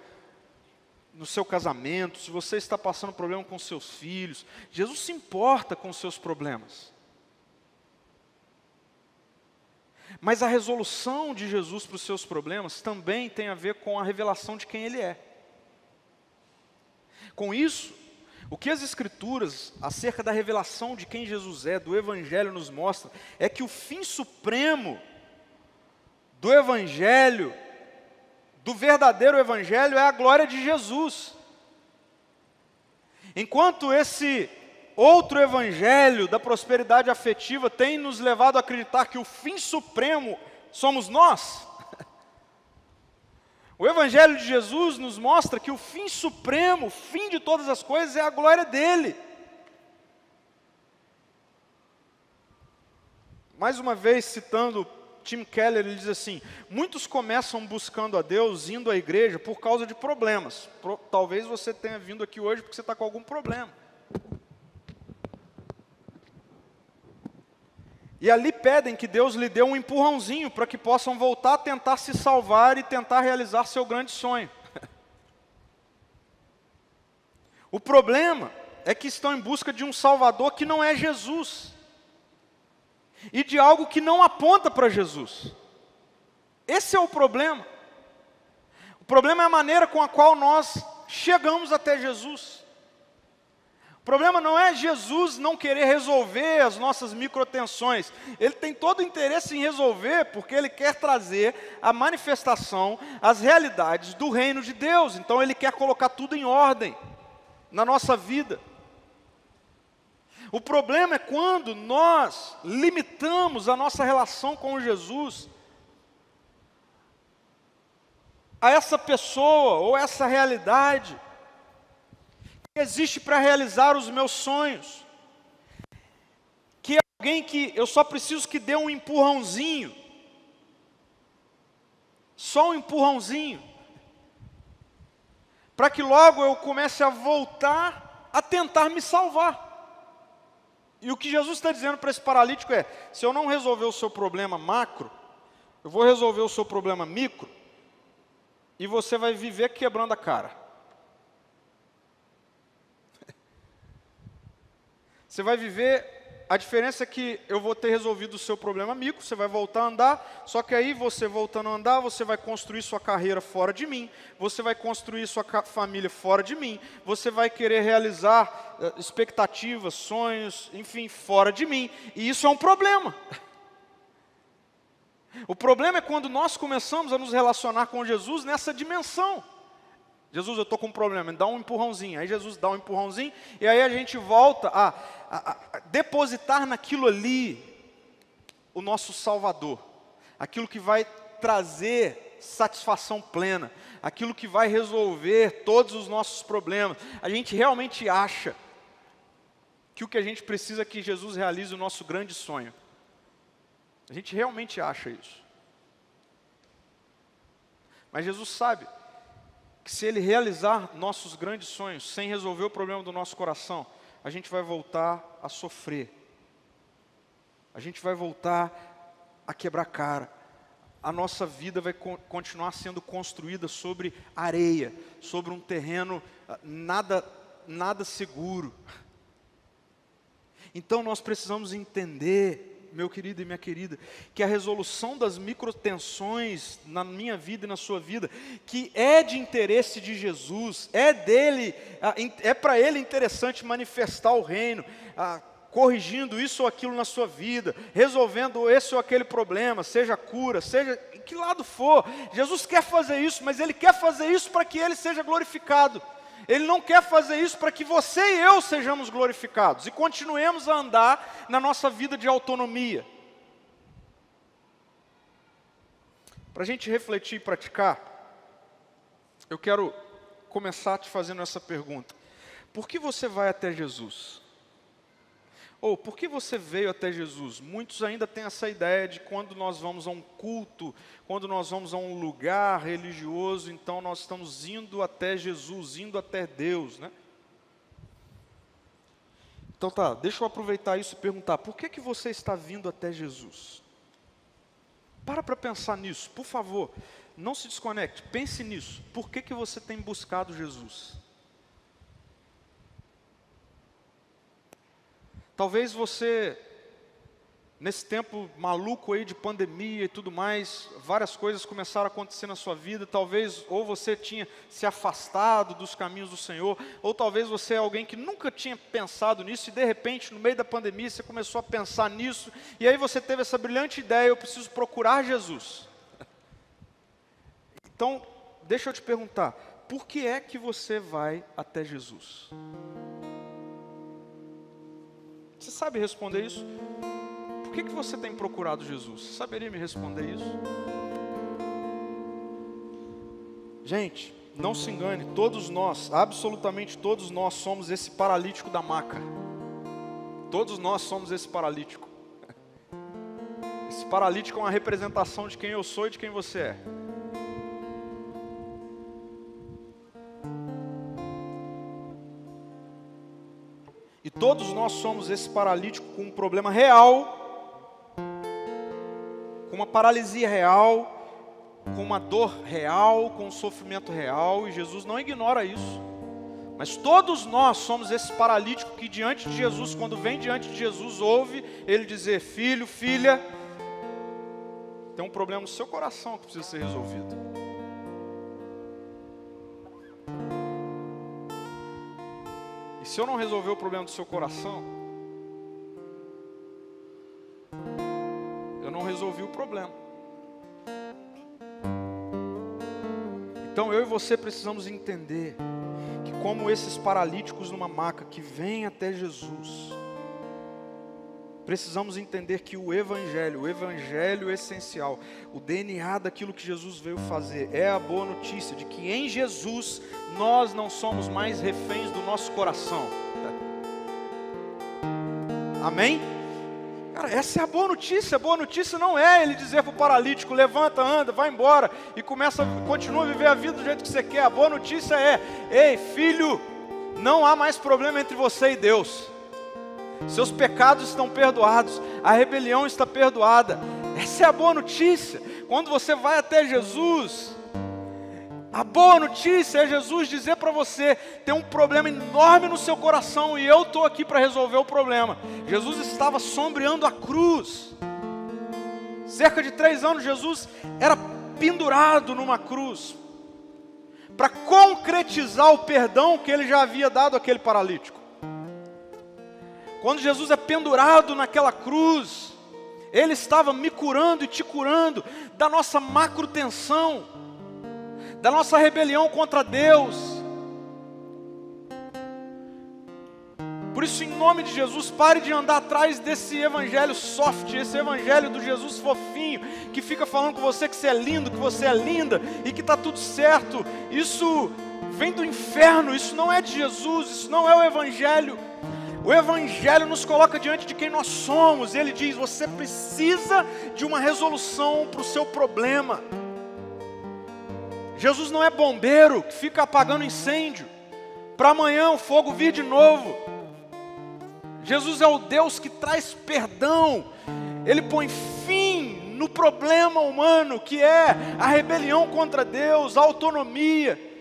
no seu casamento, se você está passando problema com seus filhos, Jesus se importa com os seus problemas. Mas a resolução de Jesus para os seus problemas também tem a ver com a revelação de quem Ele é. Com isso, o que as Escrituras, acerca da revelação de quem Jesus é, do Evangelho, nos mostra, é que o fim supremo do Evangelho, do verdadeiro Evangelho, é a glória de Jesus. Enquanto esse outro evangelho da prosperidade afetiva tem nos levado a acreditar que o fim supremo somos nós. O evangelho de Jesus nos mostra que o fim supremo, o fim de todas as coisas é a glória dele. Mais uma vez citando Tim Keller, ele diz assim: muitos começam buscando a Deus, indo à igreja por causa de problemas. Pro, talvez você tenha vindo aqui hoje porque você está com algum problema. E ali pedem que Deus lhe dê um empurrãozinho para que possam voltar a tentar se salvar e tentar realizar seu grande sonho. o problema é que estão em busca de um Salvador que não é Jesus, e de algo que não aponta para Jesus. Esse é o problema. O problema é a maneira com a qual nós chegamos até Jesus. O problema não é Jesus não querer resolver as nossas microtensões. Ele tem todo o interesse em resolver, porque ele quer trazer a manifestação, as realidades do reino de Deus. Então ele quer colocar tudo em ordem na nossa vida. O problema é quando nós limitamos a nossa relação com Jesus a essa pessoa ou essa realidade existe para realizar os meus sonhos. Que é alguém que eu só preciso que dê um empurrãozinho. Só um empurrãozinho. Para que logo eu comece a voltar a tentar me salvar. E o que Jesus está dizendo para esse paralítico é: se eu não resolver o seu problema macro, eu vou resolver o seu problema micro, e você vai viver quebrando a cara. Você vai viver, a diferença é que eu vou ter resolvido o seu problema micro, você vai voltar a andar, só que aí você voltando a andar, você vai construir sua carreira fora de mim, você vai construir sua família fora de mim, você vai querer realizar uh, expectativas, sonhos, enfim, fora de mim, e isso é um problema. O problema é quando nós começamos a nos relacionar com Jesus nessa dimensão. Jesus, eu estou com um problema, dá um empurrãozinho. Aí Jesus dá um empurrãozinho, e aí a gente volta a, a, a depositar naquilo ali o nosso Salvador, aquilo que vai trazer satisfação plena, aquilo que vai resolver todos os nossos problemas. A gente realmente acha que o que a gente precisa é que Jesus realize o nosso grande sonho. A gente realmente acha isso. Mas Jesus sabe que se Ele realizar nossos grandes sonhos sem resolver o problema do nosso coração, a gente vai voltar a sofrer, a gente vai voltar a quebrar cara, a nossa vida vai co continuar sendo construída sobre areia, sobre um terreno ah, nada, nada seguro. Então nós precisamos entender meu querido e minha querida, que a resolução das microtensões na minha vida e na sua vida, que é de interesse de Jesus, é dele, é para ele interessante manifestar o reino, corrigindo isso ou aquilo na sua vida, resolvendo esse ou aquele problema, seja cura, seja que lado for. Jesus quer fazer isso, mas ele quer fazer isso para que ele seja glorificado. Ele não quer fazer isso para que você e eu sejamos glorificados e continuemos a andar na nossa vida de autonomia. Para a gente refletir e praticar, eu quero começar te fazendo essa pergunta: por que você vai até Jesus? Ou por que você veio até Jesus? Muitos ainda têm essa ideia de quando nós vamos a um culto, quando nós vamos a um lugar religioso, então nós estamos indo até Jesus, indo até Deus, né? Então tá, deixa eu aproveitar isso e perguntar: por que, que você está vindo até Jesus? Para para pensar nisso, por favor. Não se desconecte, pense nisso. Por que, que você tem buscado Jesus? Talvez você Nesse tempo maluco aí de pandemia e tudo mais, várias coisas começaram a acontecer na sua vida. Talvez ou você tinha se afastado dos caminhos do Senhor, ou talvez você é alguém que nunca tinha pensado nisso e de repente, no meio da pandemia, você começou a pensar nisso, e aí você teve essa brilhante ideia: eu preciso procurar Jesus. Então, deixa eu te perguntar, por que é que você vai até Jesus? Você sabe responder isso? que, que você tem procurado Jesus? Você saberia me responder isso? Gente, não se engane, todos nós, absolutamente todos nós somos esse paralítico da maca. Todos nós somos esse paralítico. Esse paralítico é uma representação de quem eu sou e de quem você é. Todos nós somos esse paralítico com um problema real com uma paralisia real, com uma dor real, com um sofrimento real, e Jesus não ignora isso. Mas todos nós somos esse paralítico que diante de Jesus, quando vem diante de Jesus, ouve ele dizer: Filho, filha, tem um problema no seu coração que precisa ser resolvido. Se eu não resolver o problema do seu coração, não resolvi o problema. Então eu e você precisamos entender que, como esses paralíticos numa maca que vêm até Jesus, precisamos entender que o Evangelho, o Evangelho essencial, o DNA daquilo que Jesus veio fazer, é a boa notícia de que em Jesus nós não somos mais reféns do nosso coração. Amém? Cara, essa é a boa notícia. A boa notícia não é ele dizer para o paralítico: levanta, anda, vai embora e começa, continua a viver a vida do jeito que você quer. A boa notícia é: ei, filho, não há mais problema entre você e Deus. Seus pecados estão perdoados, a rebelião está perdoada. Essa é a boa notícia. Quando você vai até Jesus, a boa notícia é Jesus dizer para você: tem um problema enorme no seu coração e eu estou aqui para resolver o problema. Jesus estava sombreando a cruz. Cerca de três anos, Jesus era pendurado numa cruz para concretizar o perdão que ele já havia dado àquele paralítico. Quando Jesus é pendurado naquela cruz, ele estava me curando e te curando da nossa macro tensão da nossa rebelião contra Deus. Por isso, em nome de Jesus, pare de andar atrás desse evangelho soft, esse evangelho do Jesus fofinho, que fica falando com você que você é lindo, que você é linda e que está tudo certo. Isso vem do inferno, isso não é de Jesus, isso não é o evangelho. O Evangelho nos coloca diante de quem nós somos. Ele diz: você precisa de uma resolução para o seu problema. Jesus não é bombeiro que fica apagando incêndio, para amanhã o fogo vir de novo. Jesus é o Deus que traz perdão, Ele põe fim no problema humano que é a rebelião contra Deus, a autonomia.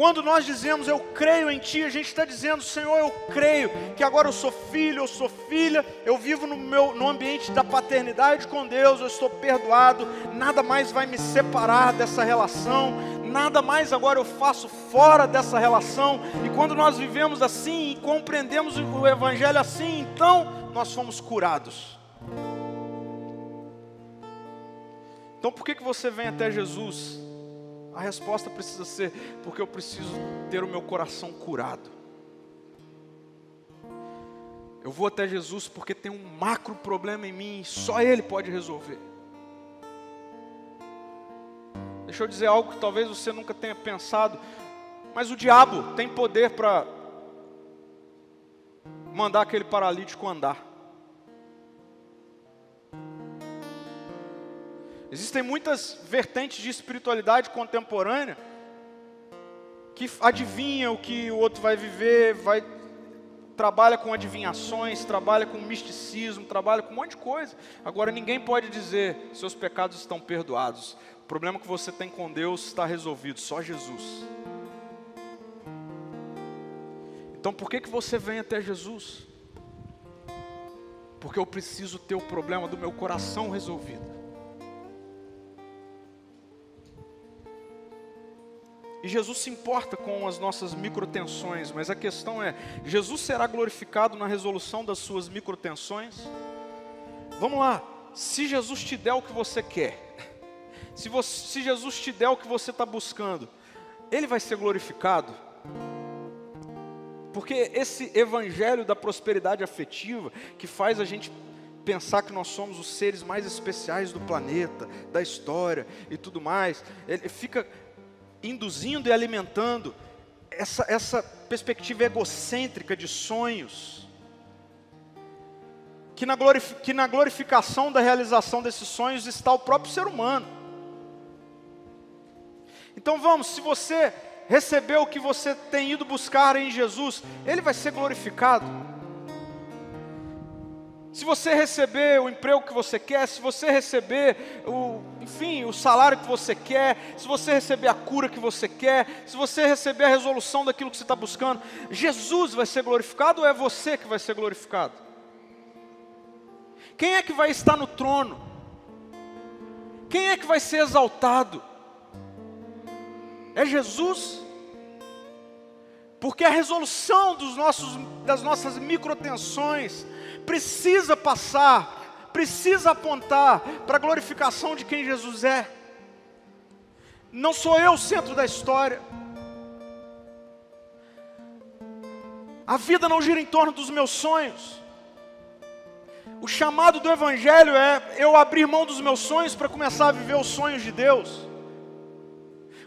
Quando nós dizemos eu creio em Ti, a gente está dizendo, Senhor, eu creio que agora eu sou filho, eu sou filha, eu vivo no, meu, no ambiente da paternidade com Deus, eu estou perdoado, nada mais vai me separar dessa relação, nada mais agora eu faço fora dessa relação. E quando nós vivemos assim e compreendemos o Evangelho assim, então nós fomos curados. Então por que, que você vem até Jesus? A resposta precisa ser: porque eu preciso ter o meu coração curado. Eu vou até Jesus porque tem um macro problema em mim, só Ele pode resolver. Deixa eu dizer algo que talvez você nunca tenha pensado, mas o diabo tem poder para mandar aquele paralítico andar. Existem muitas vertentes de espiritualidade contemporânea que adivinha o que o outro vai viver, vai trabalha com adivinhações, trabalha com misticismo, trabalha com um monte de coisa. Agora ninguém pode dizer seus pecados estão perdoados. O problema que você tem com Deus está resolvido, só Jesus. Então por que, que você vem até Jesus? Porque eu preciso ter o problema do meu coração resolvido. E Jesus se importa com as nossas microtensões, mas a questão é: Jesus será glorificado na resolução das suas microtensões? Vamos lá, se Jesus te der o que você quer, se, você, se Jesus te der o que você está buscando, Ele vai ser glorificado? Porque esse evangelho da prosperidade afetiva, que faz a gente pensar que nós somos os seres mais especiais do planeta, da história e tudo mais, ele fica induzindo e alimentando essa, essa perspectiva egocêntrica de sonhos, que na, que na glorificação da realização desses sonhos está o próprio ser humano. Então vamos, se você recebeu o que você tem ido buscar em Jesus, ele vai ser glorificado. Se você receber o emprego que você quer, se você receber o, enfim, o salário que você quer, se você receber a cura que você quer, se você receber a resolução daquilo que você está buscando, Jesus vai ser glorificado ou é você que vai ser glorificado? Quem é que vai estar no trono? Quem é que vai ser exaltado? É Jesus? Porque a resolução dos nossos, das nossas microtensões, precisa passar, precisa apontar para a glorificação de quem Jesus é. Não sou eu o centro da história. A vida não gira em torno dos meus sonhos. O chamado do Evangelho é eu abrir mão dos meus sonhos para começar a viver os sonhos de Deus.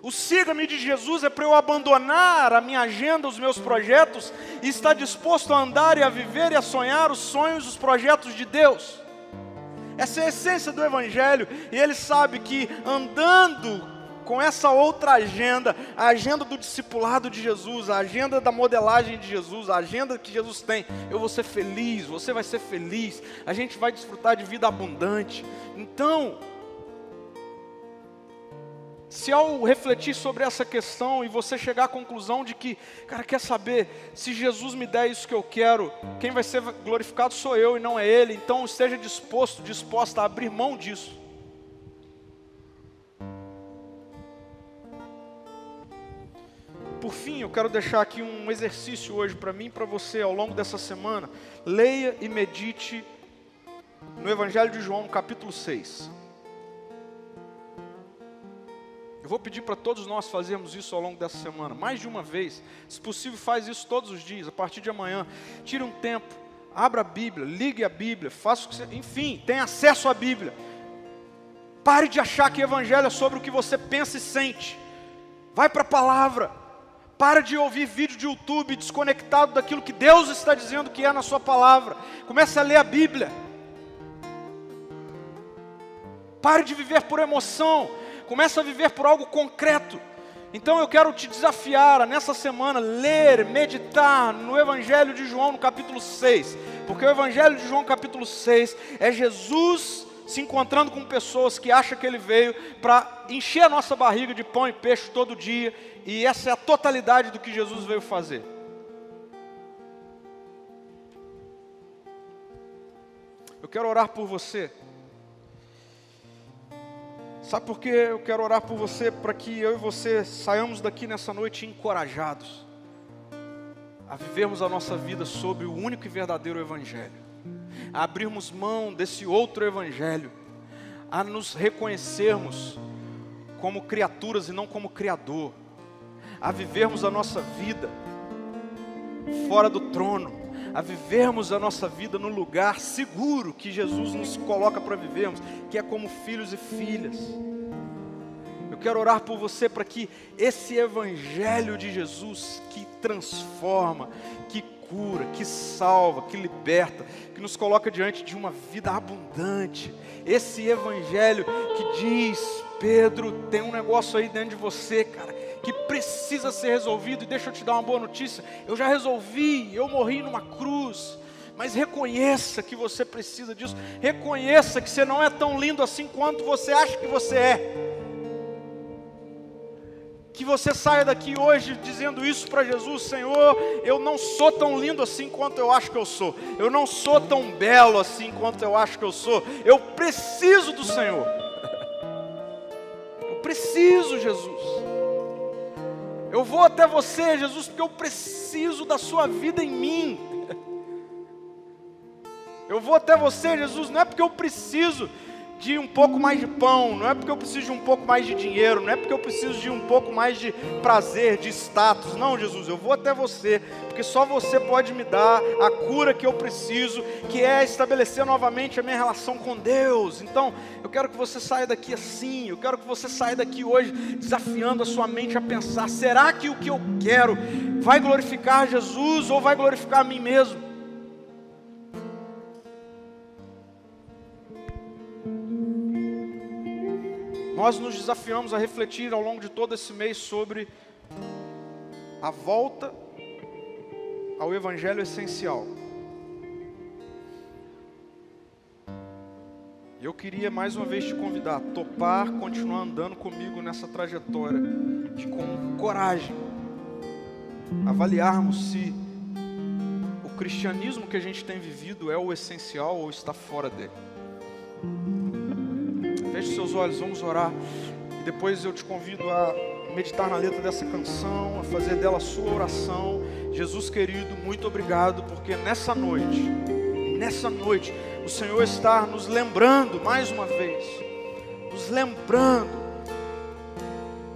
O siga-me de Jesus é para eu abandonar a minha agenda, os meus projetos e estar disposto a andar e a viver e a sonhar os sonhos, os projetos de Deus. Essa é a essência do Evangelho e ele sabe que andando com essa outra agenda, a agenda do discipulado de Jesus, a agenda da modelagem de Jesus, a agenda que Jesus tem, eu vou ser feliz, você vai ser feliz, a gente vai desfrutar de vida abundante. Então, se ao refletir sobre essa questão e você chegar à conclusão de que, cara, quer saber, se Jesus me der isso que eu quero, quem vai ser glorificado sou eu e não é Ele, então esteja disposto, disposta a abrir mão disso. Por fim, eu quero deixar aqui um exercício hoje para mim e para você ao longo dessa semana. Leia e medite no Evangelho de João, capítulo 6. Eu vou pedir para todos nós fazermos isso ao longo dessa semana, mais de uma vez. Se possível, faz isso todos os dias, a partir de amanhã. Tire um tempo, abra a Bíblia, ligue a Bíblia, faça o que você, enfim, tenha acesso à Bíblia. Pare de achar que o Evangelho é sobre o que você pensa e sente. Vai para a palavra. Para de ouvir vídeo de YouTube desconectado daquilo que Deus está dizendo que é na sua palavra. Comece a ler a Bíblia. Pare de viver por emoção começa a viver por algo concreto. Então eu quero te desafiar a nessa semana ler, meditar no Evangelho de João no capítulo 6, porque o Evangelho de João capítulo 6 é Jesus se encontrando com pessoas que acham que ele veio para encher a nossa barriga de pão e peixe todo dia, e essa é a totalidade do que Jesus veio fazer. Eu quero orar por você. Sabe por que eu quero orar por você? Para que eu e você saiamos daqui nessa noite encorajados a vivermos a nossa vida sobre o único e verdadeiro Evangelho, a abrirmos mão desse outro Evangelho, a nos reconhecermos como criaturas e não como Criador, a vivermos a nossa vida fora do trono, a vivermos a nossa vida no lugar seguro que Jesus nos coloca para vivermos, que é como filhos e filhas. Eu quero orar por você para que esse Evangelho de Jesus, que transforma, que cura, que salva, que liberta, que nos coloca diante de uma vida abundante, esse Evangelho que diz: Pedro, tem um negócio aí dentro de você, cara, que precisa ser resolvido. E deixa eu te dar uma boa notícia: eu já resolvi, eu morri numa cruz. Mas reconheça que você precisa disso. Reconheça que você não é tão lindo assim quanto você acha que você é. Que você saia daqui hoje dizendo isso para Jesus: Senhor, eu não sou tão lindo assim quanto eu acho que eu sou. Eu não sou tão belo assim quanto eu acho que eu sou. Eu preciso do Senhor. Eu preciso, Jesus. Eu vou até você, Jesus, porque eu preciso da Sua vida em mim. Eu vou até você, Jesus, não é porque eu preciso de um pouco mais de pão, não é porque eu preciso de um pouco mais de dinheiro, não é porque eu preciso de um pouco mais de prazer, de status. Não, Jesus, eu vou até você, porque só você pode me dar a cura que eu preciso, que é estabelecer novamente a minha relação com Deus. Então, eu quero que você saia daqui assim, eu quero que você saia daqui hoje desafiando a sua mente a pensar: será que o que eu quero vai glorificar Jesus ou vai glorificar a mim mesmo? Nós nos desafiamos a refletir ao longo de todo esse mês sobre a volta ao Evangelho essencial. Eu queria mais uma vez te convidar a topar, continuar andando comigo nessa trajetória, de com coragem, avaliarmos se o cristianismo que a gente tem vivido é o essencial ou está fora dele. Feche seus olhos, vamos orar. E depois eu te convido a meditar na letra dessa canção, a fazer dela a sua oração. Jesus querido, muito obrigado, porque nessa noite, nessa noite, o Senhor está nos lembrando mais uma vez, nos lembrando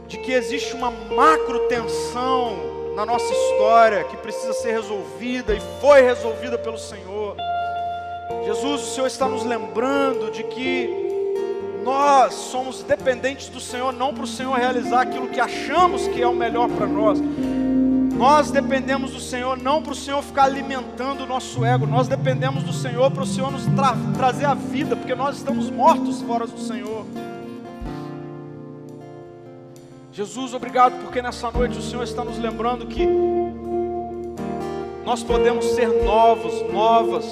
de que existe uma macro tensão na nossa história que precisa ser resolvida e foi resolvida pelo Senhor. Jesus, o Senhor está nos lembrando de que nós somos dependentes do Senhor, não para o Senhor realizar aquilo que achamos que é o melhor para nós. Nós dependemos do Senhor não para o Senhor ficar alimentando o nosso ego, nós dependemos do Senhor para o Senhor nos tra trazer a vida, porque nós estamos mortos fora do Senhor. Jesus, obrigado porque nessa noite o Senhor está nos lembrando que nós podemos ser novos, novas,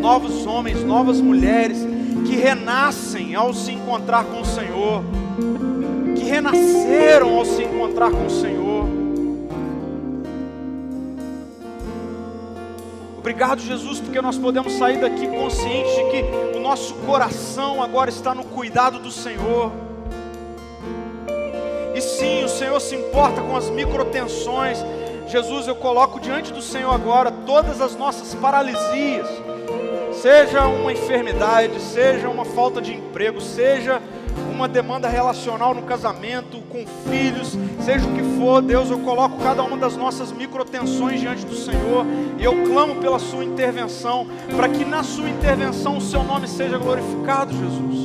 novos homens, novas mulheres que renascem ao se encontrar com o Senhor, que renasceram ao se encontrar com o Senhor. Obrigado, Jesus, porque nós podemos sair daqui conscientes de que o nosso coração agora está no cuidado do Senhor. E sim, o Senhor se importa com as microtensões. Jesus, eu coloco diante do Senhor agora todas as nossas paralisias seja uma enfermidade, seja uma falta de emprego, seja uma demanda relacional no casamento, com filhos, seja o que for, Deus, eu coloco cada uma das nossas microtensões diante do Senhor e eu clamo pela Sua intervenção, para que na Sua intervenção o Seu nome seja glorificado, Jesus.